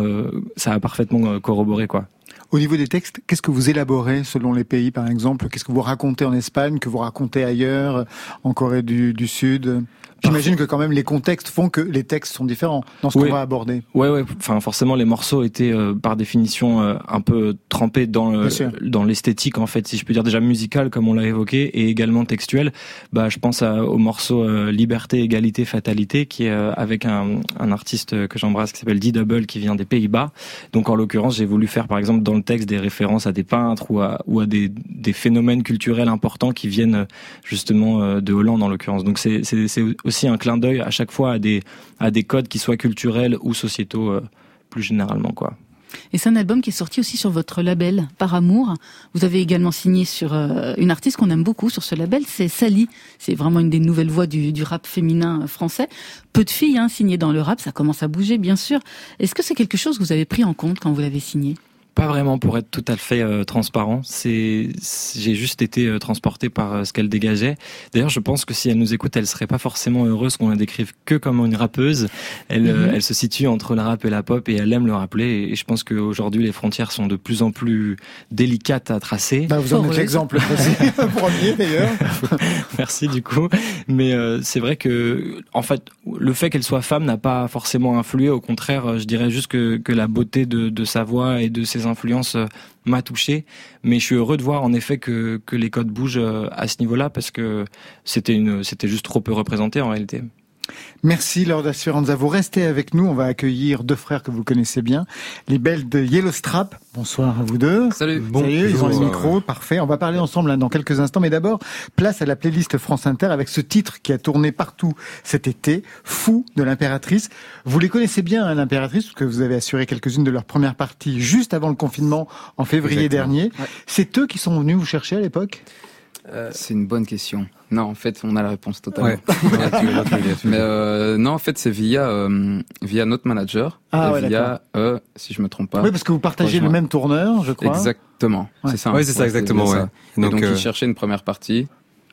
euh, ça a parfaitement corroboré, quoi. Au niveau des textes, qu'est-ce que vous élaborez selon les pays, par exemple? Qu'est-ce que vous racontez en Espagne, que vous racontez ailleurs, en Corée du, du Sud? J'imagine que quand même les contextes font que les textes sont différents dans ce Oui. qu'on va aborder. Ouais, ouais. Enfin, forcément, les morceaux étaient euh, par définition euh, un peu trempés dans le- dans l'esthétique, en fait, si je peux dire déjà musicale, comme on l'a évoqué, et également textuelle. Bah, je pense à- au morceau euh, Liberté, Égalité, Fatalité, qui est avec un, un artiste que j'embrasse qui s'appelle D-Double, qui vient des Pays-Bas. Donc, en l'occurrence, j'ai voulu faire, par exemple, dans le texte, des références à des peintres ou à, des, phénomènes culturels importants qui viennent euh, justement euh, de Hollande, en l'occurrence. Donc, c'est aussi un clin d'œil à chaque fois à des codes qui soient culturels ou sociétaux euh, plus généralement quoi. Et c'est un album qui est sorti aussi sur votre label Par Amour. Vous avez également signé sur une artiste qu'on aime beaucoup sur ce label, c'est Sally. C'est vraiment une des nouvelles voix du, du rap féminin français. Peu de filles hein, signées dans le rap, ça commence à bouger bien sûr. Est-ce que c'est quelque chose que vous avez pris en compte quand vous l'avez signé? Pas vraiment pour être tout à fait euh, transparent. C'est j'ai juste été euh, transporté par euh, ce qu'elle dégageait. D'ailleurs, je pense que si elle nous écoute, elle serait pas forcément heureuse qu'on la décrive que comme une rappeuse. Elle euh, Mhm. elle se situe entre le rap et la pop et elle aime le rappeler. Et je pense qu'aujourd'hui, les frontières sont de plus en plus délicates à tracer. Bah, vous en êtes l'exemple premier d'ailleurs. Merci du coup. Mais euh, c'est vrai que, en fait, le fait qu'elle soit femme n'a pas forcément influé. Au contraire, je dirais juste que, que la beauté de, de sa voix et de ses influences euh, m'a touché. Mais je suis heureux de voir en effet que, que les codes bougent euh, à ce niveau-là parce que c'était une, c'était juste trop peu représenté en réalité. Merci Laure Speranza. Vous restez avec nous. On va accueillir deux frères que vous connaissez bien, les belles de Yellow Strap. Bonsoir à vous deux. Salut. Y est, ils ont le micro, parfait. On va parler ensemble hein, dans quelques instants, mais d'abord, place à la playlist France Inter avec ce titre qui a tourné partout cet été, Fou de l'impératrice. Vous les connaissez bien, hein, l'impératrice, parce que vous avez assuré quelques-unes de leurs premières parties juste avant le confinement en février Exactement. dernier. C'est eux qui sont venus vous chercher à l'époque? C'est une bonne question. Non, en fait, on a la réponse totalement. Ouais. Mais euh, non, en fait, c'est via euh, via notre manager Ah et ouais, via euh, si je me trompe pas. Oui, parce que vous partagez le même tourneur, je crois. Exactement. Ouais. C'est ça. Ouais, c'est ça, exactement, ça. Et donc, Donc, euh, ils cherchaient une première partie.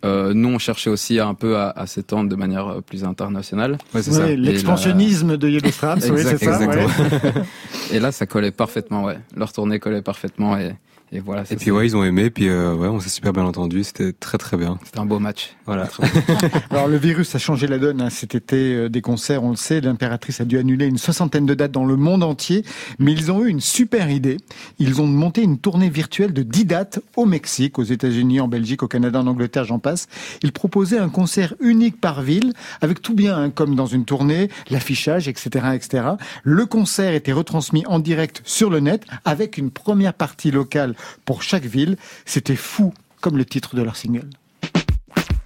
Euh, nous, on cherchait aussi un peu à, à s'étendre de manière euh, plus internationale. ouais, c'est Oui, ça. l'expansionnisme de Yellow Straps, oui, c'est ça. Et là, ça collait parfaitement, ouais. Leur tournée collait parfaitement et, et voilà. ça, Et puis ouais, ils ont aimé, puis euh, ouais, on s'est super bien entendu, c'était très très bien. C'était un beau match. Voilà. Alors le virus a changé la donne hein. cet été euh, des concerts, on le sait, l'impératrice a dû annuler une soixantaine de dates dans le monde entier, mais ils ont eu une super idée. Ils ont monté une tournée virtuelle de 10 dates au Mexique, aux États-Unis, en Belgique, au Canada, en Angleterre, j'en passe. Ils proposaient un concert unique par ville, avec tout bien, hein, comme dans une tournée, l'affichage, etc., etc. Le concert était retransmis en direct sur le net, avec une première partie locale pour chaque ville. C'était fou, comme le titre de leur single.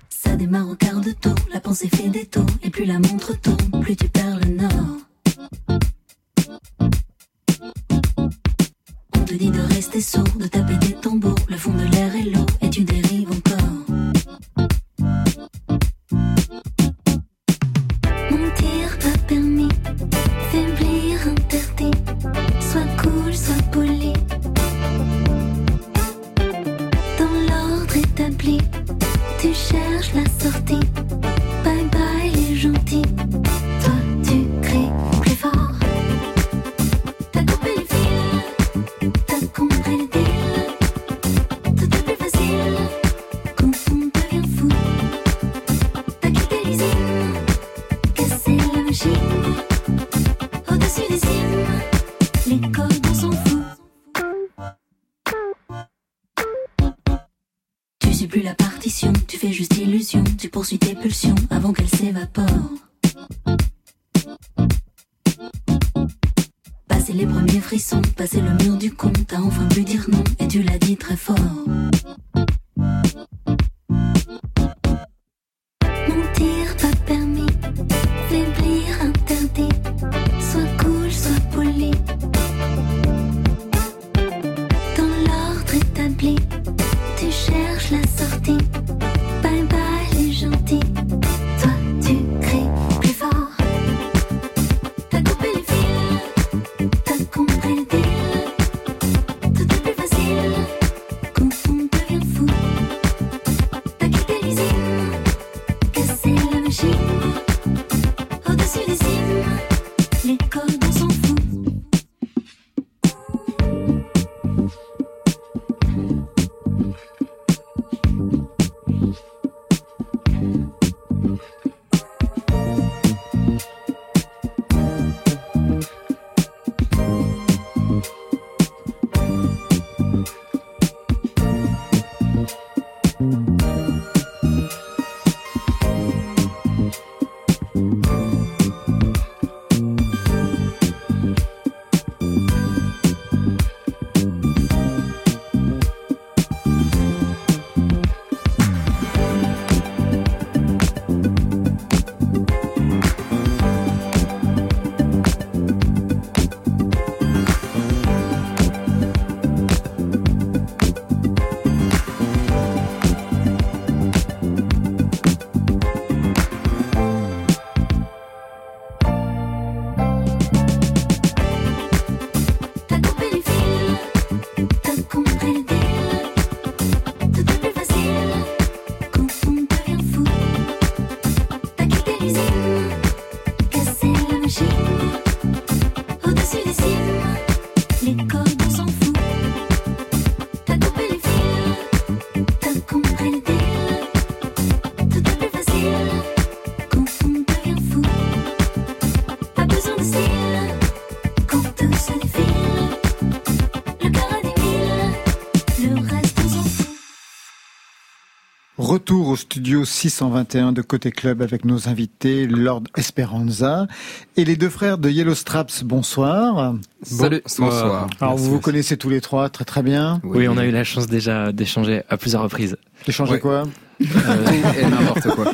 Ça démarre au quart de tour, la pensée fait des taux, et plus la montre tourne, plus tu perds le nord. On te te dit de rester sourd, de taper des tambours. Le fond de l'air est lourd et tu dérives encore. Con, t'as enfin pu dire non et tu l'as dit très fort. Retour au studio 621 de Côté Club avec nos invités Lord Esperanza et les deux frères de Yellow Straps. Bonsoir. Salut. Bonsoir. Alors vous vous connaissez tous les trois très très bien. Oui, on a eu la chance déjà d'échanger à plusieurs reprises. Échanger Ouais. quoi? Et n'importe quoi.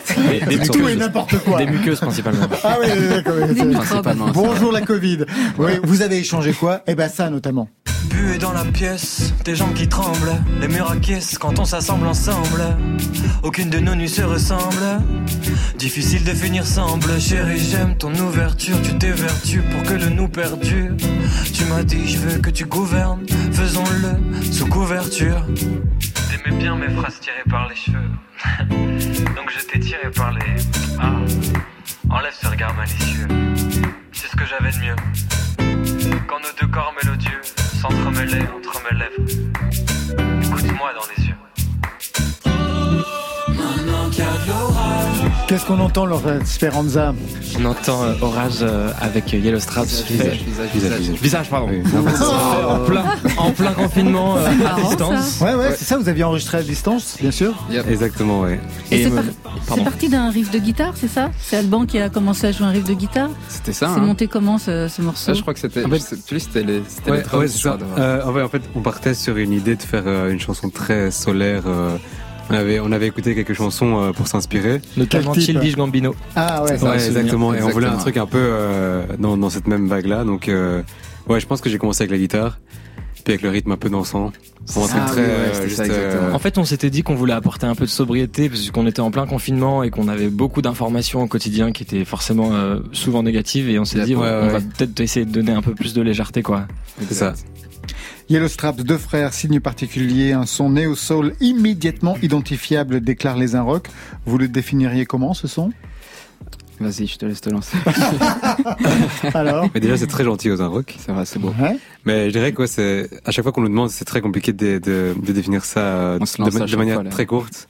Des, des Tout et muqueuses. n'importe quoi. Des muqueuses principalement. Ah oui, d'accord. ça. Bonjour la Covid. Oui, vous avez échangé quoi? Eh ben ça notamment. Buée dans la pièce, des jambes qui tremblent, les murs acquiescent quand on s'assemble ensemble. Aucune de nos nuits se ressemble. Difficile de finir semble, chérie, j'aime ton ouverture. Tu t'évertues pour que le nous perdure. Tu m'as dit, je veux que tu gouvernes, faisons-le sous couverture. T'aimais bien mes phrases tirées par les cheveux. Donc je t'ai tiré par les. Ah, enlève ce regard malicieux. C'est ce que j'avais de mieux. Quand nos deux corps mélodieux s'entremêlaient entre mes lèvres. Écoute-moi dans les yeux. Qu'est-ce qu'on entend Lord Esperanza On entend euh, Orage euh, avec Yellow Straps. Visage, visage, Visage, visage. Visage, pardon. Oui. En, plein, en plein confinement euh, à Marrant, distance. Ouais, ouais, c'est ça. Vous aviez enregistré à distance, bien sûr. Exactement, ouais. Et Et c'est me- par- parti d'un riff de guitare, c'est ça? C'est Alban qui a commencé à jouer un riff de guitare? C'était ça. C'est hein. monté comment ce, ce morceau? Ça, je crois que c'était. En fait- c'était les. C'était Ouais, les drums, ça. Euh, en, fait, on partait sur une idée de faire euh, une chanson très solaire. Euh, on avait, on avait écouté quelques chansons euh, pour s'inspirer. Notamment Childish Gambino. Ah ouais. ça, Ouais, exactement. Et on voulait un truc un peu euh, dans, dans cette même vague-là. Donc, euh, ouais, je pense que j'ai commencé avec la guitare. puis avec le rythme un peu dansant. Ah truc très, oui, ouais, euh, c'était juste, ça, euh, En fait, on s'était dit qu'on voulait apporter un peu de sobriété parce qu'on était en plein confinement et qu'on avait beaucoup d'informations au quotidien qui étaient forcément euh, souvent négatives et on s'est dit Ouais, on ouais. va peut-être essayer de donner un peu plus de légèreté quoi. C'est ça. Yellow Straps, deux frères, signe particulier, un son néo-soul immédiatement identifiable, déclare les un rock. Vous le définiriez comment ce son? Vas-y, je te laisse te lancer. Alors? Mais déjà, c'est très gentil aux un rock. C'est vrai, c'est beau. Ouais. Mais je dirais que ouais, c'est à chaque fois qu'on nous demande, c'est très compliqué de, de, de définir ça euh, de, manière fois, très courte.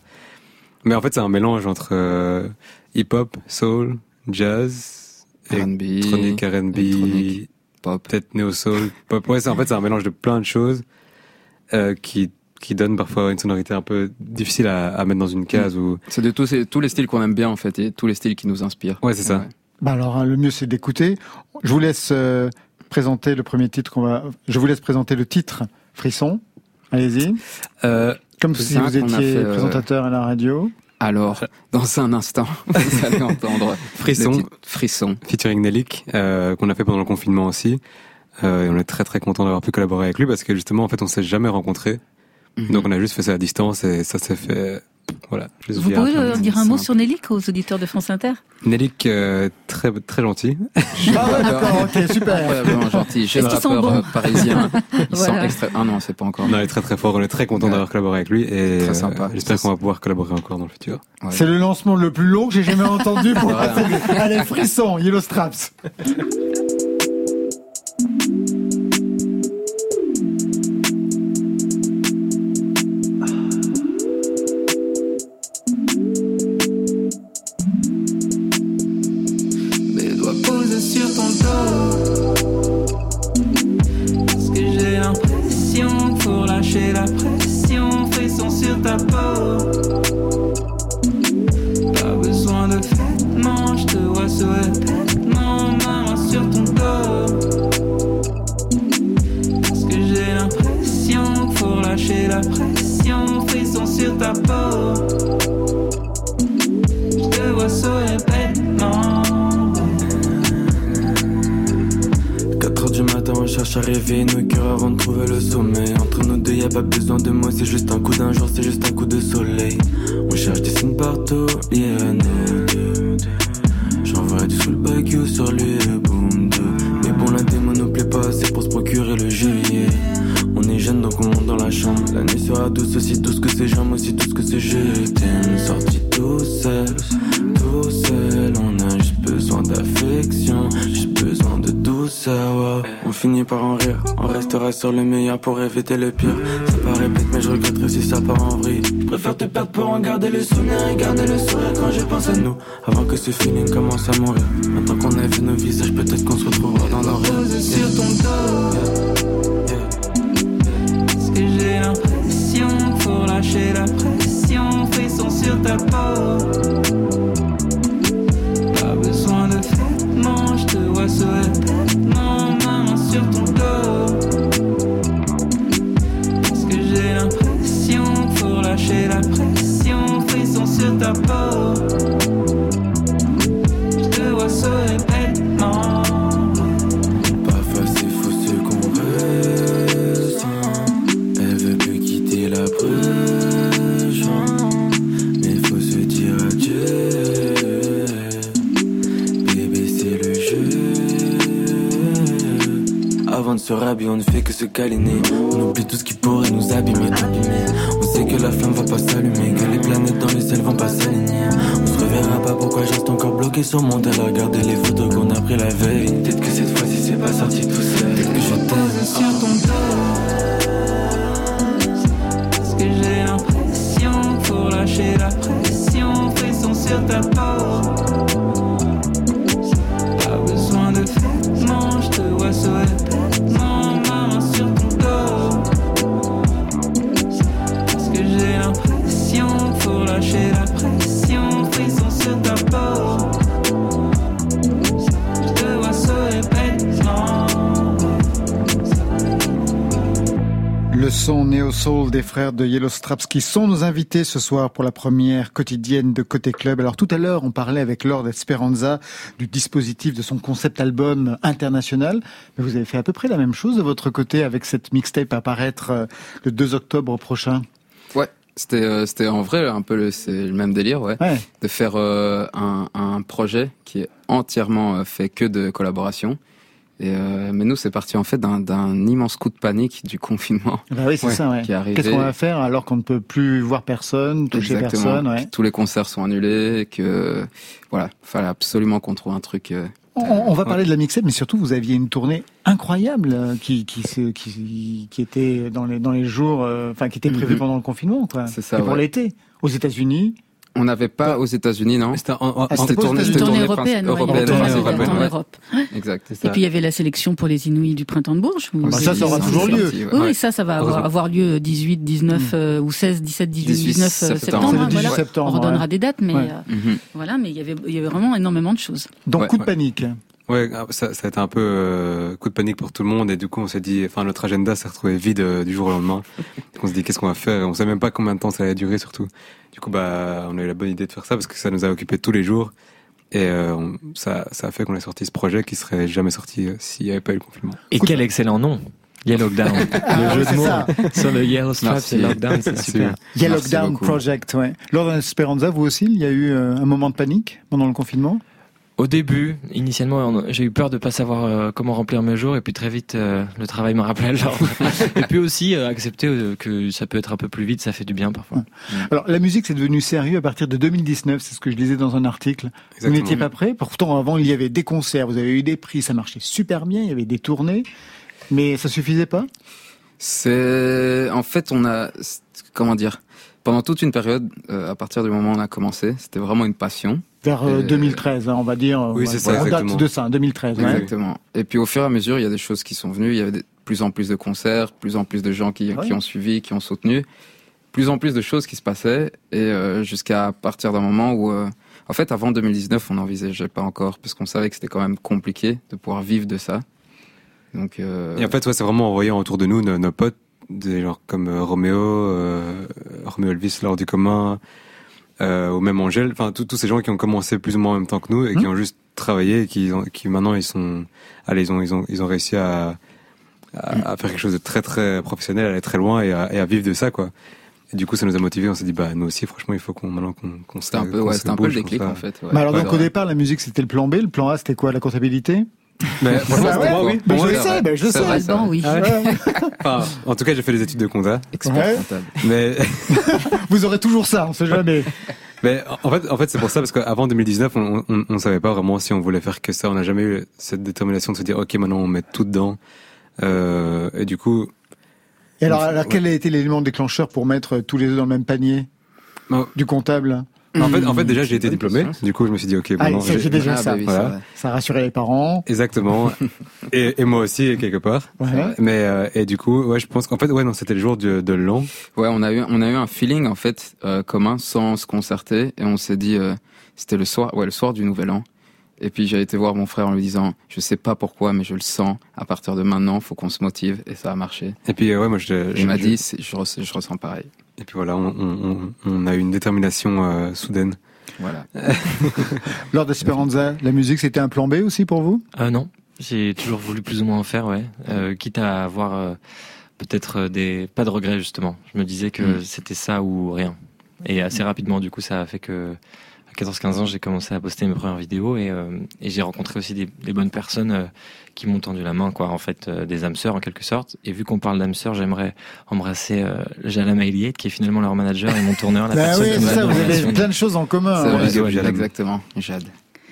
Mais en fait, c'est un mélange entre euh, hip-hop, soul, jazz, R&B, électronique, R&B, électronique, pop. peut-être néo-soul, pop. Ouais, c'est en fait c'est un mélange de plein de choses euh, qui qui donne parfois une sonorité un peu difficile à, à mettre dans une case ou. C'est de tous, tous les styles qu'on aime bien en fait et tous les styles qui nous inspirent. Ouais, c'est ça. Bah alors, hein, le mieux c'est d'écouter. Je vous laisse euh, présenter le premier titre qu'on va. Je vous laisse présenter le titre Frisson. Allez-y. Euh, Comme si vous étiez fait, euh, présentateur à la radio. Alors, dans un instant, vous allez entendre Frisson. Frisson. featuring Nelik euh, qu'on a fait pendant le confinement aussi. Euh, et on est très très content d'avoir pu collaborer avec lui parce que justement en fait on s'est jamais rencontrés. Mhm. Donc on a juste fait ça à distance et ça s'est fait voilà. je les Vous pouvez euh, dire un mot sur Nelly aux auditeurs de France Inter? Nelik euh, très très gentil. Ah ouais, d'accord, ok, super. Incroyablement gentil. Jeune rappeur bons euh, parisien. Ils Voilà. sont extra... Ah non, c'est pas encore. Non, il est très très fort. On est très content Ouais. d'avoir collaboré avec lui et Très euh, j'espère qu'on va pouvoir collaborer encore dans le futur. Ouais. C'est le lancement le plus long que j'ai jamais entendu pour passer. Allez, Frisson, Yellow Straps. Sur le meilleur pour éviter le pire. Ça paraît bête, mais je regretterai si ça part en vrille. Préfère te perdre pour en garder les souvenirs et garder le sourire quand je pense à nous. Avant que ce feeling commence à mourir. Maintenant qu'on a vu nos visages, peut-être qu'on se retrouvera Avant de se rhabiller, on ne fait que se câliner. On oublie tout ce qui pourrait nous abîmer. On sait que la flamme va pas s'allumer, que les planètes dans le ciel vont pas s'aligner. On se reverra pas, pourquoi je reste encore bloqué sur mon tel à regarder les photos qu'on a pris la veille. Peut-être que cette fois-ci c'est pas sorti tout seul. Peut-être que je t'aime sur ton que j'ai l'impression faut lâcher la pression. Frisson sur ta Le son néo-soul des frères de Yellow Straps qui sont nos invités ce soir pour la première quotidienne de Côté Club. Alors tout à l'heure, on parlait avec Lord Esperanza du dispositif de son concept album international. Mais vous avez fait à peu près la même chose de votre côté avec cette mixtape à paraître euh, le 2 octobre prochain. Ouais, c'était euh, c'était en vrai un peu le, c'est le même délire, ouais, Ouais. de faire euh, un, un projet qui est entièrement fait que de collaboration. Et euh, mais nous, c'est parti en fait d'un immense coup de panique du confinement. Bah oui, c'est ça, ouais. Qui est arrivé. Qu'est-ce qu'on va faire alors qu'on ne peut plus voir personne, toucher Exactement. personne ouais. Que Tous les concerts sont annulés, que voilà, fallait absolument qu'on trouve un truc. euh, On, on va parler de la mixtape, mais surtout vous aviez une tournée incroyable euh, qui qui se- qui, qui était dans les dans les jours, euh, enfin qui était prévue Mhm. pendant le confinement, quoi. C'est ça, Et pour l'été, aux États-Unis. On n'avait pas aux États-Unis, non C'était en- en- Ah, c'était tournée- européenne, ouais, tournée en ouais. Europe. Exact. Et puis il y avait la sélection pour les Inouïs du printemps de Bourges. Ah bah ça, ça aura toujours lieu. sorti, ouais. Oui, Ouais. ça, ça va avoir, lieu 18, 19 euh, ou 16, 17, 18, 18 19 euh, septembre. septembre. C'est le hein, 18 voilà. septembre, On redonnera ouais. des dates, mais Ouais. euh, Mhm. voilà, mais il y avait, il y avait vraiment énormément de choses. Donc coup de panique. Ouais, ah, ça, ça a été un peu euh, coup de panique pour tout le monde et du coup on s'est dit, enfin notre agenda s'est retrouvé vide euh, du jour au lendemain. Donc on s'est dit qu'est-ce qu'on va faire? Et on savait même pas combien de temps ça allait durer surtout. Du coup bah on a eu la bonne idée de faire ça parce que ça nous a occupé tous les jours et euh, on- ça, ça a fait qu'on a sorti ce projet qui serait jamais sorti euh, s'il n'y avait pas eu le confinement. Et quel excellent nom Yellow Lockdown. Ah, le jeu c'est de mots sur le Yellow Strap Merci. et Lockdown, c'est super. Il y a Merci Lockdown beaucoup. Project, ouais. Lors Esperanza, vous aussi, il y a eu euh, un moment de panique pendant le confinement? Au début, initialement, j'ai eu peur de pas savoir euh, comment remplir mes jours, et puis très vite, euh, le travail m'a rappelé l'ordre. et puis aussi, euh, accepter euh, que ça peut être un peu plus vite, ça fait du bien parfois. Alors la musique c'est devenu sérieux à partir de 2019, c'est ce que je lisais dans un article. Vous n'étiez pas prêt. Pourtant avant il y avait des concerts, vous avez eu des prix, ça marchait super bien, il y avait des tournées, mais ça suffisait pas? C'est en fait on a comment dire? Pendant toute une période euh, à partir du moment où on a commencé c'était vraiment une passion Vers euh, Euh, 2013, hein, on va dire. oui, ouais, c'est ça, voilà, on date de ça, 2013. ouais. exactement et puis au fur et à mesure il y a des choses qui sont venues il y avait de plus en plus de concerts plus en plus de gens qui, Ouais. qui ont suivi qui ont soutenu plus en plus de choses qui se passaient et euh, jusqu'à partir d'un moment où euh, en fait avant 2019 on n'envisageait pas encore parce qu'on savait que c'était quand même compliqué de pouvoir vivre de ça donc euh, Et en fait ouais, c'est vraiment en voyant autour de nous nos, nos potes, des gens comme euh, Roméo, euh, Roméo Elvis lors du commun, euh, ou même Angèle, enfin tous tous ces gens qui ont commencé plus ou moins en même temps que nous et qui Mhm. ont juste travaillé et qui, ont- qui maintenant ils sont, allez ils ont ils ont ils ont réussi à, à, à faire quelque chose de très très professionnel, à aller très loin et à, et à vivre de ça quoi. Et du coup ça nous a motivés, on s'est dit bah nous aussi franchement il faut qu'on maintenant qu'on qu'on c'était un peu qu'on ouais se c'était un peu le déclic en fait ouais. Mais alors Ouais, donc au départ la musique c'était le plan B, le plan A c'était quoi? La comptabilité? Mais franchement, Ah ouais, bon. oui, mais je le sais, ben je C'est sais. vrai, oui. Ah ouais. Enfin, en tout cas, j'ai fait des études de compta, expert Ouais. comptable mais Vous aurez toujours ça, on sait jamais. Mais en fait, en fait, c'est pour ça parce qu'avant 2019, on, on, on savait pas vraiment si on voulait faire que ça. On n'a jamais eu cette détermination de se dire, ok, maintenant on met tout dedans. Euh, et du coup, Et alors, quel a été l'élément déclencheur pour mettre tous les deux dans le même panier du comptable? En fait, en fait, déjà, j'ai été diplômé. Du coup, je me suis dit, ok, Ah, ça, j'ai- c'est déjà Ah, ça. bah oui, Voilà. Ça rassurait les parents. exactement. et, et moi aussi, quelque part. Ouais. Mais euh, et du coup, ouais, je pense qu'en fait, ouais, non, c'était le jour de, de l'an. Ouais, on a eu on a eu un feeling en fait euh, commun sans se concerter et on s'est dit euh, c'était le soir ouais le soir du Nouvel An et puis j'ai été voir mon frère en lui disant je sais pas pourquoi mais je le sens à partir de maintenant faut qu'on se motive et ça a marché. Et puis, ouais, moi, je, il m'a je- dit je ressens pareil. Et puis voilà, on, on, on, a eu une détermination euh, soudaine. Voilà. Lors d'Esperanza, la musique c'était un plan B aussi pour vous? Euh, non, j'ai toujours voulu plus ou moins en faire, ouais. Euh, quitte à avoir euh, peut-être des pas de regrets justement. Je me disais que Mm. c'était ça ou rien. Et assez rapidement, du coup, ça a fait que à 14-15 ans, j'ai commencé à poster mes premières vidéos et, euh, et j'ai rencontré aussi des, des bonnes personnes euh, qui m'ont tendu la main, quoi. En fait, euh, des âmes sœurs en quelque sorte. Et vu qu'on parle d'âmes sœurs, j'aimerais embrasser euh, Jalama Eliette, qui est finalement leur manager et mon tourneur, la Bah personne oui, qui ça, vous avez plein de choses en commun. C'est hein. vrai, bisous, Jade. exactement. Jade.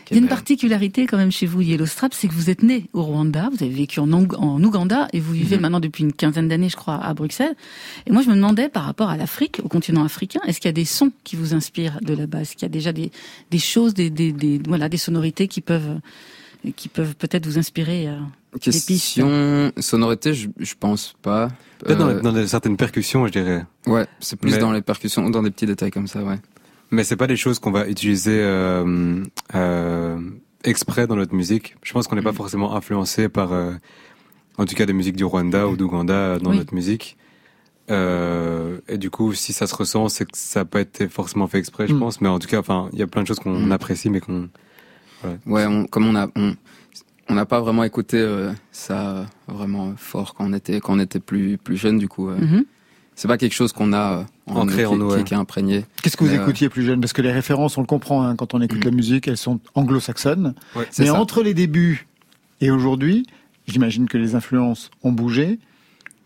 Il y a une particularité quand même chez vous, Yellow Strap, c'est que vous êtes né au Rwanda, vous avez vécu en, Ouganda et vous vivez Mhm. maintenant depuis une quinzaine d'années, je crois, à Bruxelles. Et moi, je me demandais par rapport à l'Afrique, au continent africain, est-ce qu'il y a des sons qui vous inspirent de là-bas? Est-ce qu'il y a déjà des, des choses, des, des, des- voilà, des sonorités qui peuvent, qui peuvent peut-être vous inspirer euh, Question sonorité, je, je pense pas. Peut-être dans, Euh, dans certaines percussions, je dirais. Ouais, c'est plus Mais- dans les percussions dans des petits détails comme ça, ouais. Mais c'est pas des choses qu'on va utiliser euh, euh, exprès dans notre musique. Je pense qu'on n'est pas forcément influencé par, euh, en tout cas, des musiques du Rwanda ou d'Ouganda dans Oui. notre musique. Euh, et du coup, si ça se ressent, c'est que ça n'a pas été forcément fait exprès, je Mm. pense. Mais en tout cas, enfin, il y a plein de choses qu'on Mm. apprécie, mais qu'on. Ouais, on, comme on a, on, on n'a pas vraiment écouté euh, ça vraiment fort quand on était, quand on était plus, plus jeune, du coup. euh, Mhm. C'est pas quelque chose qu'on a euh, Ancré nous, en nous, qui- ouais. qui est imprégné. Qu'est-ce que vous euh, écoutiez plus jeune? Parce que les références, on le comprend hein, quand on écoute Mm. la musique, elles sont anglo-saxonnes. Ouais, Mais ça. entre les débuts et aujourd'hui, j'imagine que les influences ont bougé.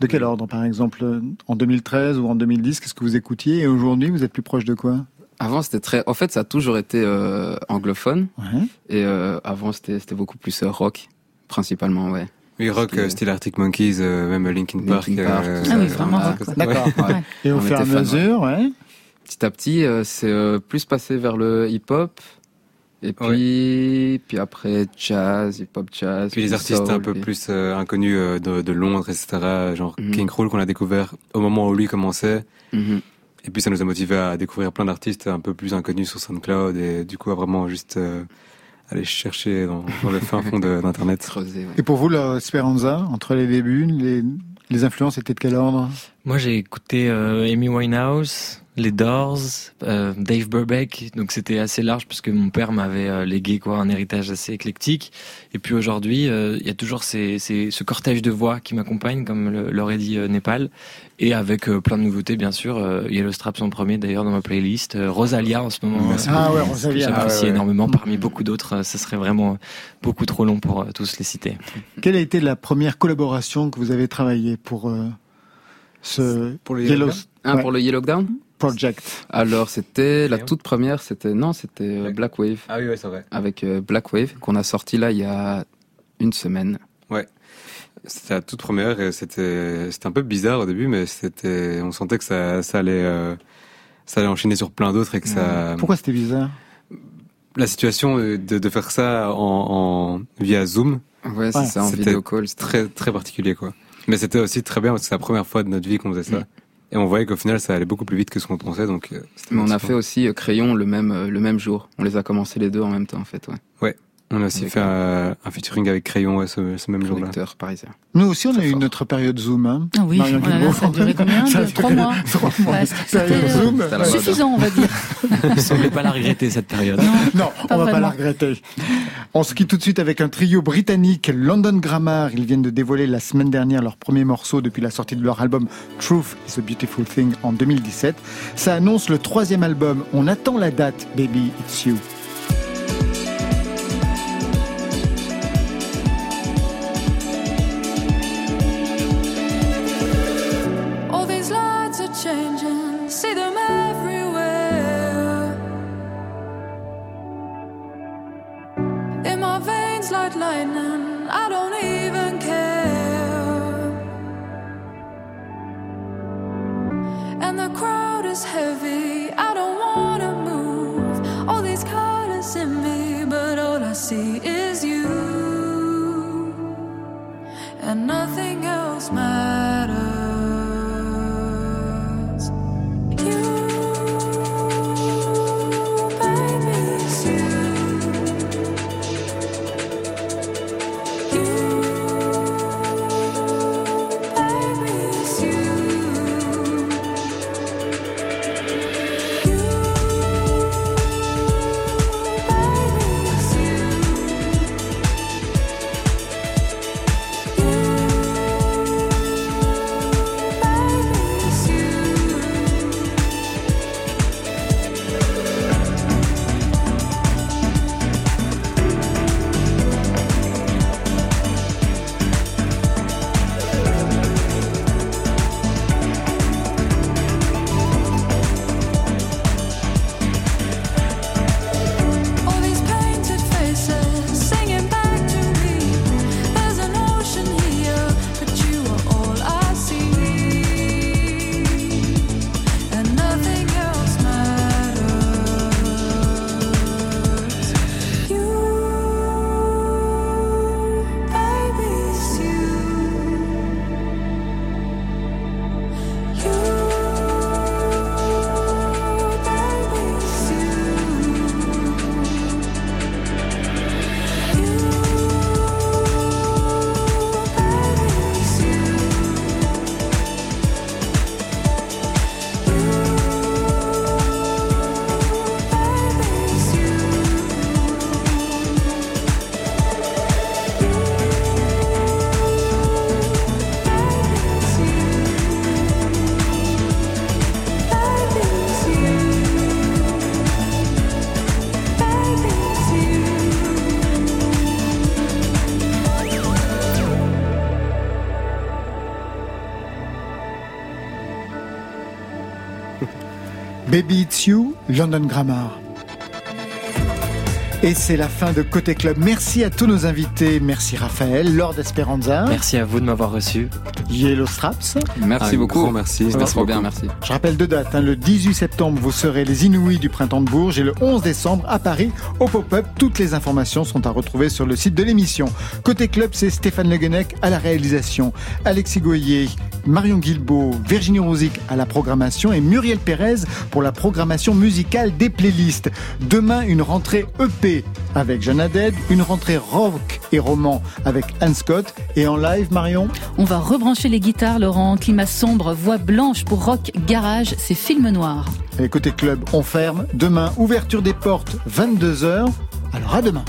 De quel ordre, par exemple, en 2013 ou en 2010, qu'est-ce que vous écoutiez? Et aujourd'hui, vous êtes plus proche de quoi? Avant, c'était très. En fait, ça a toujours été euh, anglophone. Ouais. Et euh, avant, c'était c'était beaucoup plus euh, rock, principalement, ouais. Oui, rock, euh, style Arctic Monkeys, euh, même Linkin Park. Linkin Park, euh, Ah oui, vraiment rock. D'accord. Ouais. Et au On fur et à mesure, ouais. Petit à petit, euh, c'est euh, plus passé vers le hip-hop. Et puis, puis après, jazz, hip-hop jazz. Puis les artistes soul, un peu puis- plus euh, inconnus euh, de, de Londres, etc. Genre Mhm. King Krul qu'on a découvert au moment où lui commençait. Mhm. Et puis ça nous a motivé à découvrir plein d'artistes un peu plus inconnus sur SoundCloud et du coup à vraiment juste euh, aller chercher dans, dans le fin fond d'internet. Ouais. Et pour vous, la Speranza, entre les débuts, les, les influences étaient de quel ordre? Moi, j'ai écouté euh, Amy Winehouse, les Doors, euh, Dave Burbeck, donc c'était assez large parce que mon père m'avait euh, légué quoi un héritage assez éclectique. Et puis aujourd'hui, euh, il y a toujours ces, ces- ce cortège de voix qui m'accompagne, comme l'aurait dit euh, Népal, et avec euh, plein de nouveautés bien sûr. Euh, Yellow Straps en premier d'ailleurs dans ma playlist, euh, Rosalia en ce moment. Euh, Ah ouais, Rosalia. J'apprécie Ah ouais, énormément parmi beaucoup d'autres. euh, Ça serait vraiment beaucoup trop long pour euh, tous les citer. Quelle a été la première collaboration que vous avez travaillée pour euh, ce Pour le Yellow Yellow Ah, Ouais. pour le Yellow Down Project Alors, c'était la toute première, c'était non, c'était euh, Ouais. Black Wave Ah oui, ouais, c'est vrai. avec euh, Black Wave qu'on a sorti là il y a une semaine. C'était la toute première et c'était c'était un peu bizarre au début, mais c'était on sentait que ça ça allait euh, ça allait enchaîner sur plein d'autres et que ça Pourquoi c'était bizarre? La situation de, de faire ça en, en via Zoom Ouais, c'est Ouais, ça en vidéo call. c'était- très très particulier quoi. Mais c'était aussi très bien parce que c'est la première fois de notre vie qu'on faisait ça. Et on voyait qu'au final ça allait beaucoup plus vite que ce qu'on pensait donc euh, Mais on a fait aussi euh, Crayon le même euh, le même jour. On les a commencés les deux en même temps en fait, ouais. On a aussi fait un, un featuring avec Crayon ouais, ce, ce même jour-là. Parisien. Nous aussi, on a eu notre période Zoom. Hein. Ah oui, Marion oh là là, Guilbault. ça a duré combien Ça a de- Trois duré mois Trois mois. Ouais, Période euh, Zoom. Suffisant, on va dire. Vous semblez pas la regretter cette période. Non, on va pas la regretter. On se quitte tout de suite avec un trio britannique, London Grammar. Ils viennent de dévoiler la semaine dernière leur premier morceau depuis la sortie de leur album Truth is a Beautiful Thing en 2017. Ça annonce le troisième album. On attend la date, Baby It's You. Baby It's You, London Grammar. Et c'est la fin de Côté Club. Merci à tous nos invités. Merci Raphaël, Lord Esperanza. Merci à vous de m'avoir reçu. Yellow Straps. Merci Un beaucoup. merci. C'était Merci trop bien, beaucoup. merci. Je rappelle deux dates. hein. Le 18 septembre, vous serez les Inouïs du Printemps de Bourges et le 11 décembre à Paris au Pop-Up. Toutes les informations sont à retrouver sur le site de l'émission. Côté club, c'est Stéphane Le Guenec à la réalisation, Alexis Goyer, Marion Guilbault, Virginie Rouzic à la programmation et Muriel Pérez pour la programmation musicale des playlists. Demain, une rentrée EP avec Jeanne une rentrée rock et roman avec Anne Scott et en live, Marion? On va rebrancher les guitares, Laurent. Climat sombre, voix blanche pour rock garage, c'est film noir. Et côté club, on ferme. Demain, ouverture des portes, 22h. Alors à demain.